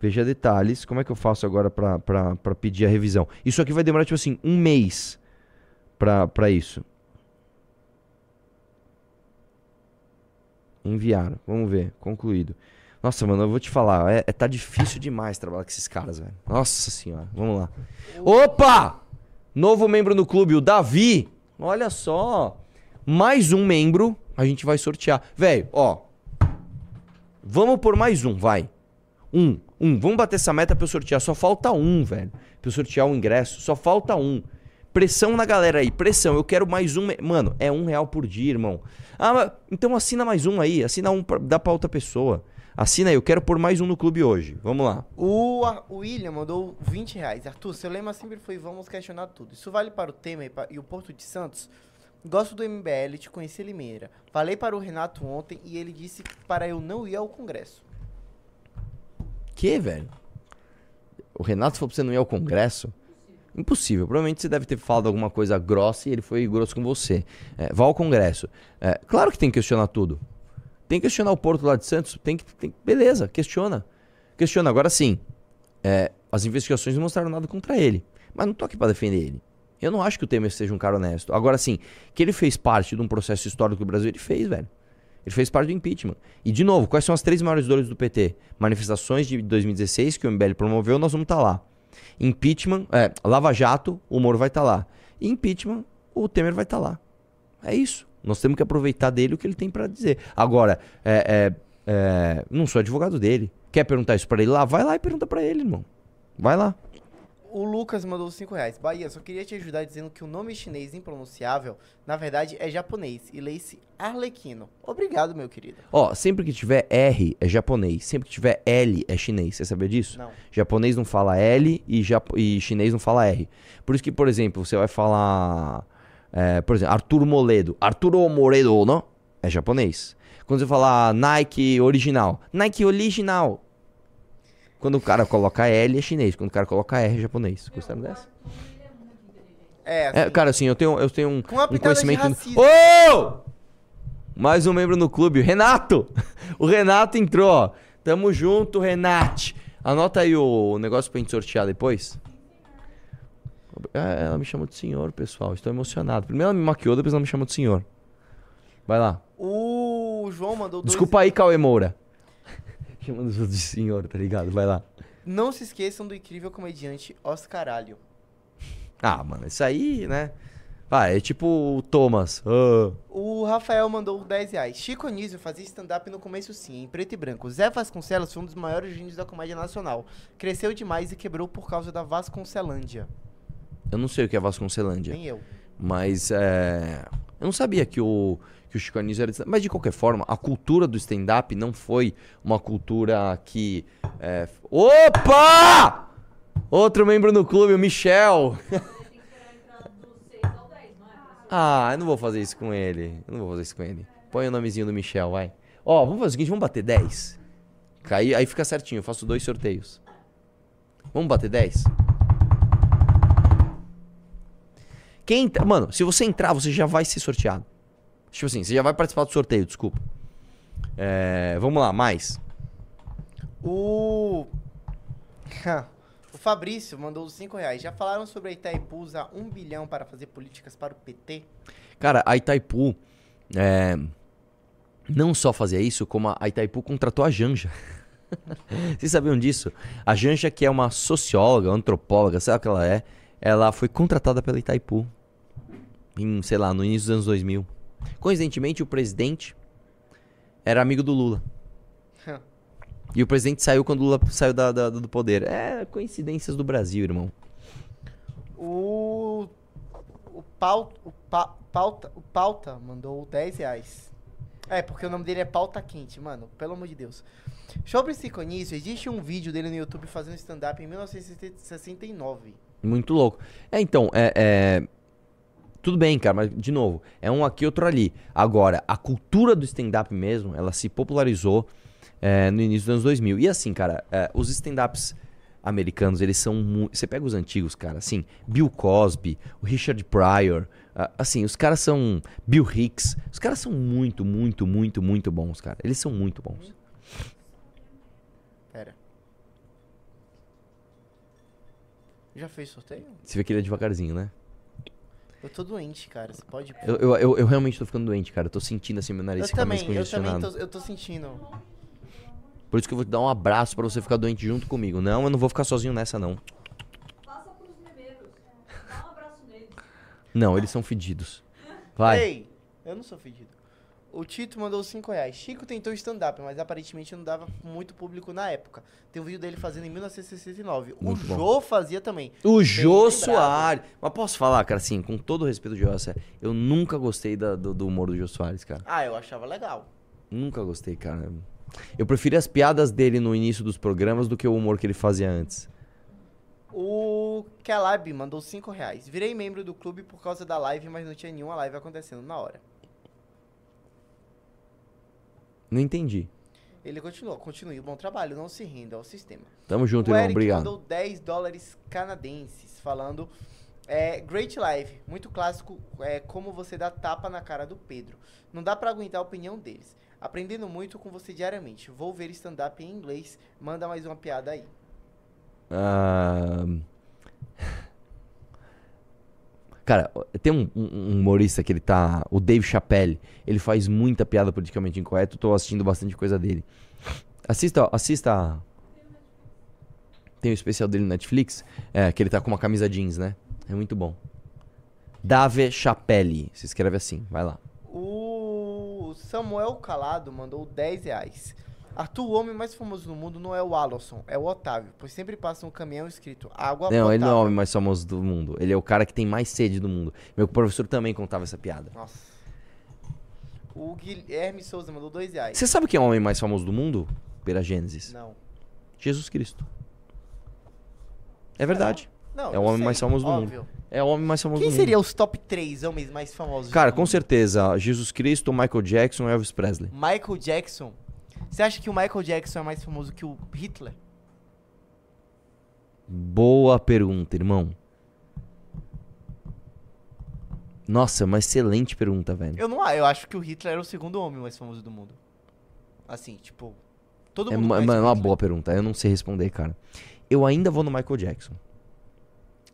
Veja detalhes. Como é que eu faço agora pra pedir a revisão? Isso aqui vai demorar, tipo assim, um mês pra isso. Enviaram. Vamos ver. Concluído. Nossa, mano, eu vou te falar, é, é- tá difícil demais trabalhar com esses caras, velho. Nossa senhora, vamos lá. Opa! Novo membro no clube, o Davi. Olha só. Mais um membro, a gente vai sortear. Velho, ó. Vamos por mais um, vai. Um, um. Vamos bater essa meta pra eu sortear. Só falta um, velho. Pra eu sortear o ingresso. Só falta um. Pressão na galera aí, pressão. Eu quero mais um. Mano, é um real por dia, irmão. Ah, mas, então assina mais um aí. Assina um, pra, dá pra outra pessoa. Assina aí, eu quero pôr mais um no clube hoje. Vamos lá. O, o William mandou 20 reais. Arthur, seu lema sempre foi vamos questionar tudo. Isso vale para o Temer e e o Porto de Santos? Gosto do MBL, te conheci Limeira. Falei para o Renato ontem e ele disse para eu não ir ao Congresso. Que, velho? O Renato falou pra você não ir ao Congresso? Impossível. Provavelmente você deve ter falado alguma coisa grossa e ele foi grosso com você. É, vá ao Congresso. É, claro que tem que questionar tudo. Tem que questionar o Porto lá de Santos. Tem que. tem- beleza, questiona. Questiona. Agora sim. é, as investigações não mostraram nada contra ele. Mas não tô aqui pra defender ele. Eu não acho que o Temer seja um cara honesto. Agora sim, que ele fez parte de um processo histórico do Brasil, ele fez, velho. Ele fez parte do impeachment. E, de novo, quais são as três maiores dores do PT? Manifestações de 2016 que o MBL promoveu, nós vamos estar lá. Impeachment, é, Lava Jato, o Moro vai estar lá. E impeachment, o Temer vai estar lá. É isso. Nós temos que aproveitar dele o que ele tem pra dizer. Agora, é, é, é, não sou advogado dele. Quer perguntar isso pra ele lá? Vai lá e pergunta pra ele, irmão. Vai lá. O Lucas mandou 5 reais. Bahia, só queria te ajudar dizendo que o nome chinês impronunciável, na verdade, é japonês e lê-se Arlequino. Obrigado, meu querido. Ó, sempre que tiver R é japonês. Sempre que tiver L é chinês. Você sabia disso? Não. Japonês não fala L e, e chinês não fala R. Por isso que, por exemplo, você vai falar. é, por exemplo, Arturo Moledo. Arturo Moledo, não? É japonês. Quando você falar Nike original. Nike original. Quando o cara coloca L é chinês. Quando o cara coloca R é japonês. Gostaram dessa? É, assim, É, cara, assim, eu tenho, eu tenho um, Com uma um pitada de conhecimento. racismo. Ô! Mais um membro no clube, Renato! O Renato entrou, ó. Tamo junto, Renate. Anota aí o negócio pra gente sortear depois. É, ela me chamou de senhor, pessoal. Estou emocionado. Primeiro ela me maquiou, depois ela me chamou de senhor. Vai lá. O João mandou dois... Desculpa aí, Cauê Moura. Chamando os outros de senhor, tá ligado? Vai lá. Não se esqueçam do incrível comediante Oscaralho. Ah, mano, isso aí, né? Vai, é tipo o Thomas. Ah. O Rafael mandou 10 reais. Chico Anísio fazia stand-up no começo sim, em preto e branco. Zé Vasconcelos foi um dos maiores gênios da comédia nacional. Cresceu demais e quebrou por causa da Vasconcelândia. Eu não sei o que é Vasconcelândia. Nem eu. Mas é. Eu não sabia que o, que o Chico Anísio era. Mas de qualquer forma, a cultura do stand-up não foi uma cultura que. é, Opa! Outro membro no clube, o Michel. ah, eu não vou fazer isso com ele. Eu não vou fazer isso com ele. Põe o nomezinho do Michel, vai. Ó, vamos fazer o seguinte: vamos bater 10. Aí, aí fica certinho, eu faço dois sorteios. Vamos bater 10? Quem entra, mano, se você entrar, você já vai ser sorteado. Tipo assim, você já vai participar do sorteio, desculpa. É, vamos lá, mais. O. o Fabrício mandou os 5 reais. Já falaram sobre a Itaipu usar 1 bilhão para fazer políticas para o PT? Cara, a Itaipu é, não só fazia isso, como a Itaipu contratou a Janja. Vocês sabiam disso? A Janja, que é uma socióloga, antropóloga, sabe o que ela é? Ela foi contratada pela Itaipu. Em, sei lá, no início dos anos 2000. Coincidentemente, o presidente era amigo do Lula. E o presidente saiu quando o Lula saiu da- da- do poder. É coincidências do Brasil, irmão. O. O, Pau, o, pa, pauta, o Pauta mandou 10 reais. É, porque o nome dele é Pauta Quente, mano. Pelo amor de Deus. Sobre esse Conício, existe um vídeo dele no YouTube fazendo stand-up em 1969. Muito louco. É, então, é, é, Tudo bem, cara, mas, de novo, é um aqui, outro ali. Agora, a cultura do stand-up mesmo, ela se popularizou é, no início dos anos 2000. E assim, cara, é, os stand-ups americanos, eles são muito... Você pega os antigos, cara, assim, Bill Cosby, o Richard Pryor, ah, assim, os caras são... Bill Hicks, os caras são muito, muito, muito, muito bons, cara. Eles são muito bons. Pera. Já fez sorteio? Você vê que ele é devagarzinho, né? Eu tô doente, cara. Você pode. Eu, eu, eu, eu realmente tô ficando doente, cara. Eu tô sentindo assim meu nariz Eu ficar mais também, eu também congestionado. tô, eu tô sentindo. Por isso que eu vou te dar um abraço pra você ficar doente junto comigo. Não, eu não vou ficar sozinho nessa, não. Passa pros memeiros. Dá um abraço neles. Não, eles são fedidos. Vai. Ei, eu não sou fedido. O Tito mandou 5 reais. Chico tentou stand-up, mas aparentemente não dava muito público na época. Tem um vídeo dele fazendo em 1969. Muito o bom. Jô fazia também. O Jô. Soares. Mas posso falar, cara, assim, com todo o respeito do Jô, eu nunca gostei da- do, do humor do Jô Soares, cara. Ah, eu achava legal. Nunca gostei, cara. Eu preferi as piadas dele no início dos programas do que o humor que ele fazia antes. O Kelab mandou 5 reais. Virei membro do clube por causa da live, mas não tinha nenhuma live acontecendo na hora. Não entendi. Ele continuou, continue bom trabalho, não se rinda ao sistema. Tamo junto, o irmão. Eric Obrigado. mandou 10 dólares canadenses, falando... É, great live, muito clássico, é, como você dá tapa na cara do Pedro. Não dá pra aguentar a opinião deles. Aprendendo muito com você diariamente. Vou ver stand-up em inglês. Manda mais uma piada aí. Ah, Cara, tem um, um- um humorista que ele tá. O Dave Chappelle. Ele faz muita piada politicamente incorreta. Eu tô assistindo bastante coisa dele. Assista, assista. Tem o especial dele no Netflix. É, que ele tá com uma camisa jeans, né? É muito bom. Dave Chappelle. Se escreve assim, vai lá. O Samuel Calado mandou 10 reais. Arthur, o homem mais famoso no mundo não é o Alonson, é o Otávio, pois sempre passa um caminhão escrito água Não, ele não é o potável. homem mais famoso do mundo. Ele é o cara que tem mais sede do mundo. Meu professor também contava essa piada. Nossa. O Guilherme Souza mandou 2 reais. Você sabe quem é o homem mais famoso do mundo? Pela Gênesis. Não. Jesus Cristo. É verdade. Não, É o homem sei, mais famoso do óbvio. mundo. É o homem mais famoso Quem do mundo. seria os top 3 homens mais famosos Cara, do com certeza, Jesus Cristo, Michael Jackson e Elvis Presley. Michael Jackson. Você acha que o Michael Jackson é mais famoso que o Hitler? Boa pergunta, irmão. Nossa, uma excelente pergunta, velho. Eu não, eu acho que o Hitler era o segundo homem mais famoso do mundo. Assim, tipo, todo É mundo mano, o uma boa pergunta. Eu não sei responder, cara. Eu ainda vou no Michael Jackson.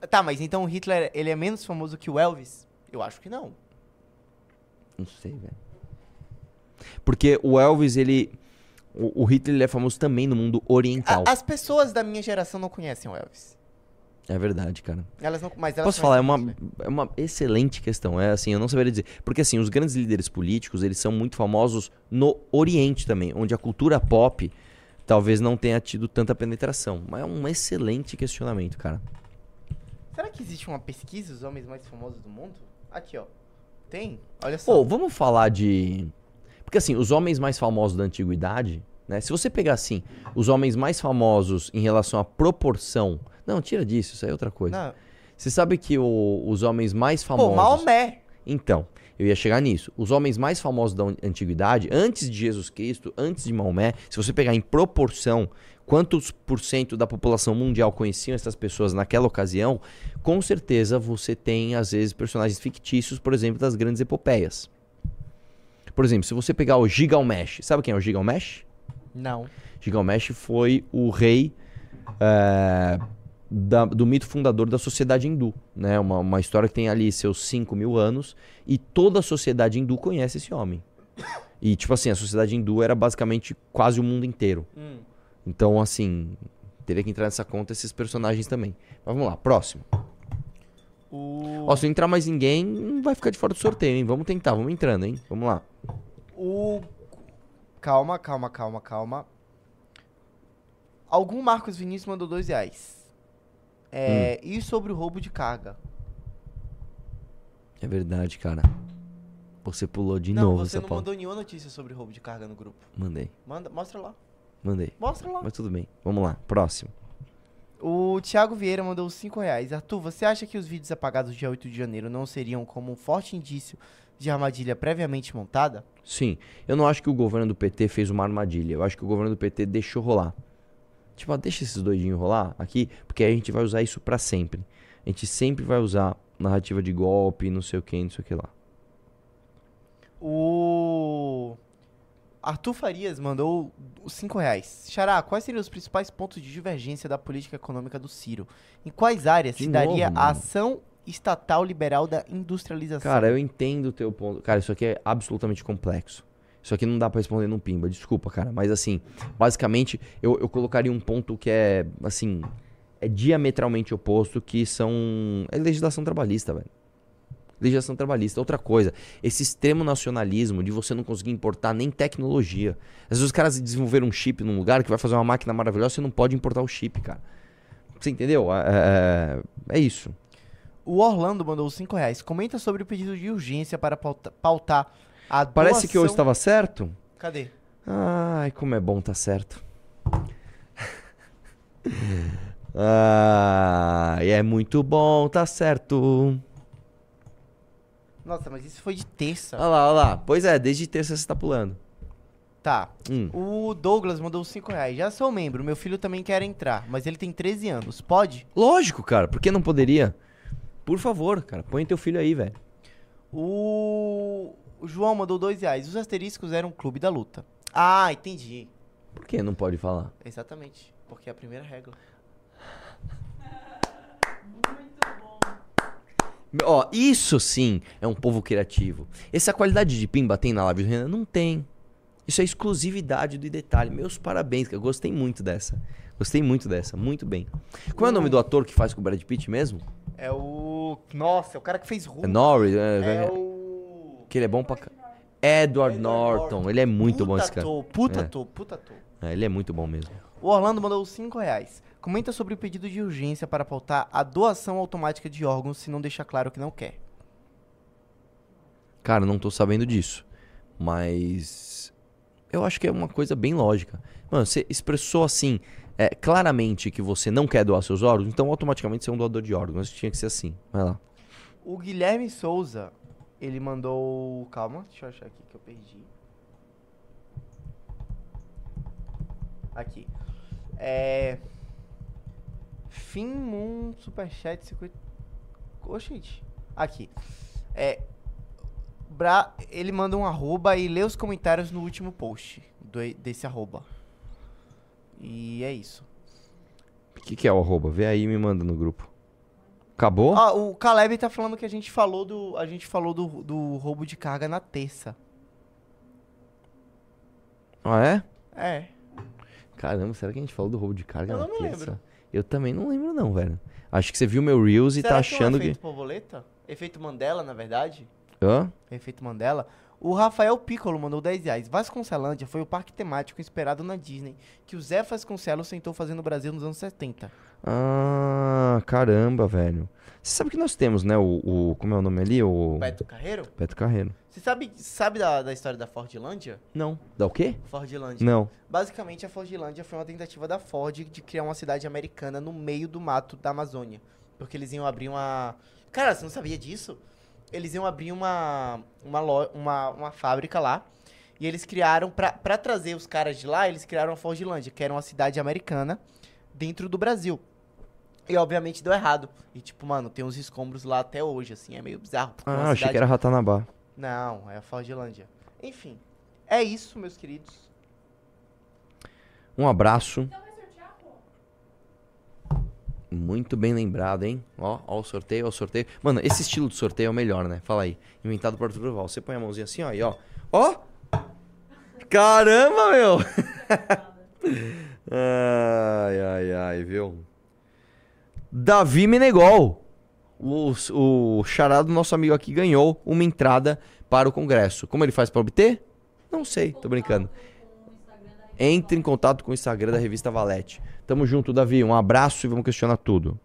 Tá, mas então o Hitler, ele é menos famoso que o Elvis? Eu acho que não. Não sei, velho. Porque o Elvis, ele. O, o Hitler é famoso também no mundo oriental. A- as pessoas da minha geração não conhecem o Elvis. É verdade, cara. Elas não, mas elas Posso falar, é uma, é uma excelente questão. É assim, eu não saberia dizer. Porque assim, os grandes líderes políticos, eles são muito famosos no Oriente também, onde a cultura pop talvez não tenha tido tanta penetração. Mas é um excelente questionamento, cara. Será que existe uma pesquisa dos homens mais famosos do mundo? Aqui, ó. Tem? Olha só. Pô, vamos falar de. Porque assim, os homens mais famosos da antiguidade, né? Se você pegar assim, os homens mais famosos em relação à proporção. Não, tira disso, isso aí é outra coisa. Não. Você sabe que o- os homens mais famosos. Pô, Maomé. Então, eu ia chegar nisso. Os homens mais famosos da an- antiguidade, antes de Jesus Cristo, antes de Maomé, se você pegar em proporção quantos por cento da população mundial conheciam essas pessoas naquela ocasião, com certeza você tem, às vezes, personagens fictícios, por exemplo, das grandes epopeias. Por exemplo, se você pegar o Gilgamesh, sabe quem é o Gilgamesh? Não. Gilgamesh foi o rei é, da- do mito fundador da sociedade hindu. Né? Uma, uma história que tem ali seus 5 mil anos e toda a sociedade hindu conhece esse homem. E, tipo assim, a sociedade hindu era basicamente quase o mundo inteiro. Hum. Então, assim, teria que entrar nessa conta esses personagens também. Mas vamos lá, próximo. O... Ó, se não entrar mais ninguém, não vai ficar de fora do sorteio, hein? Vamos tentar, vamos entrando, hein? Vamos lá. O. Calma, calma, calma, calma. Algum Marcos Vinícius mandou dois reais. É, Hum. E sobre o roubo de carga? É verdade, cara. Você pulou de não, novo você essa não pauta. mandou nenhuma notícia sobre roubo de carga no grupo. Mandei, Manda, mostra lá. mandei. Mostra lá. Mas tudo bem. Vamos lá, próximo. O Thiago Vieira mandou 5 reais. Arthur, você acha que os vídeos apagados dia 8 de janeiro não seriam como um forte indício de armadilha previamente montada? Sim, eu não acho que o governo do PT fez uma armadilha. Eu acho que o governo do PT deixou rolar. Tipo, ah, deixa esses doidinhos rolar aqui, porque a gente vai usar isso pra sempre. A gente sempre vai usar narrativa de golpe, não sei o que, não sei o que lá. O Arthur Farias mandou os 5 reais. Xará, quais seriam os principais pontos de divergência da política econômica do Ciro? Em quais áreas De se novo, daria a mano. ação estatal liberal da industrialização? Cara, eu entendo o teu ponto. Cara, isso aqui é absolutamente complexo. Isso aqui não dá pra responder num pimba, desculpa, cara. Mas assim, basicamente, eu, eu colocaria um ponto que é, assim, é diametralmente oposto, que são. É legislação trabalhista, velho. Legislação trabalhista. Outra coisa, esse extremo nacionalismo de você não conseguir importar nem tecnologia. Às vezes os caras desenvolveram um chip num lugar que vai fazer uma máquina maravilhosa, você não pode importar o chip, cara. Você entendeu? É, é, é isso. O Orlando mandou 5 reais. Comenta sobre o pedido de urgência para pauta- pautar a Parece que eu doação- estava certo? Cadê? Ai, como é bom tá certo. Ai, é muito bom, tá certo. Nossa, mas isso foi de terça. Olha lá, olha lá. Pois é, desde terça você tá pulando. Tá. Hum. O Douglas mandou 5 reais. Já sou membro, meu filho também quer entrar, mas ele tem 13 anos. Pode? Lógico, cara, por que não poderia? Por favor, cara, põe teu filho aí, velho. O... o João mandou 2 reais. Os asteriscos eram um clube da luta. Ah, entendi. Por que não pode falar? Exatamente. Porque é a primeira regra. Ó, isso sim é um povo criativo. Essa qualidade de pimba tem na live do Renan? Não tem. Isso é exclusividade do detalhe. Meus parabéns, que eu gostei muito dessa. Gostei muito dessa, muito bem. Qual é o nome do ator que faz com o Brad Pitt mesmo? É o. Nossa, é o cara que fez Hulk. É Norris? É, É é- o. Que ele é bom pra. ca- Edward, Norton. Ele é muito puta bom esse cara. Ator, puta É. ator, puta ator. É, ele é muito bom mesmo. O Orlando mandou 5 reais. Comenta sobre o pedido de urgência para pautar a doação automática de órgãos se não deixar claro que não quer. Cara, não tô sabendo disso. Mas. Eu acho que é uma coisa bem lógica. Mano, você expressou assim, é, claramente que você não quer doar seus órgãos, então automaticamente você é um doador de órgãos. Tinha que ser assim. Vai lá. O Guilherme Souza, ele mandou. Calma, deixa eu achar aqui que eu perdi. Aqui. É. Finmoon Superchat 50. Oxente. Aqui. É. Bra... Ele manda um arroba e lê os comentários no último post do- desse arroba. E é isso. O que, que é o arroba? Vê aí e me manda no grupo. Acabou? Ah, o Caleb tá falando que a gente falou do. A gente falou do, do roubo de carga na terça. Ah, é? É. Caramba, será que a gente falou do roubo de carga Eu na não me terça? lembro. Eu também não lembro não, velho. Acho que você viu meu Reels e Será tá que é um achando que... efeito borboleta? Efeito Mandela, na verdade? Hã? Efeito Mandela. O Rafael Piccolo mandou 10 reais. Vasconcelândia foi o parque temático inspirado na Disney que o Zé Vasconcelos tentou fazer no Brasil nos anos 70. Ah, caramba, velho. Você sabe que nós temos, né, o... o- como é o nome ali? O... Beto Carreiro? Beto Carreiro. Você sabe, sabe da, da história da Fordlândia? Não. Dá o quê? Fordlândia. Não. Basicamente, a Fordlândia foi uma tentativa da Ford de criar uma cidade americana no meio do mato da Amazônia. Porque eles iam abrir uma. Cara, você não sabia disso? Eles iam abrir uma, uma, lo- uma, uma fábrica lá. E eles criaram, pra, pra trazer os caras de lá, eles criaram a Fordlândia, que era uma cidade americana dentro do Brasil. E obviamente deu errado. E tipo, mano, tem uns escombros lá até hoje, assim, é meio bizarro. uma Ah, achei cidade- que era Ratanabá. Não, é a Fordlândia. Enfim, é isso, meus queridos. Um abraço. Então vai sortear, pô. Muito bem lembrado, hein? Ó, ó o sorteio, ó o sorteio. Mano, esse estilo de sorteio é o melhor, né? Fala aí. Inventado por Arthur Duval. Você põe a mãozinha assim, ó, e ó. Ó! Caramba, meu! ai, ai, ai, viu? Davi Menegol. O, o charado do nosso amigo aqui ganhou uma entrada para o congresso. Como ele faz para obter? Não sei, tô brincando. Entre em contato com o Instagram da revista Valete. Tamo junto, Davi. Um abraço e vamos questionar tudo.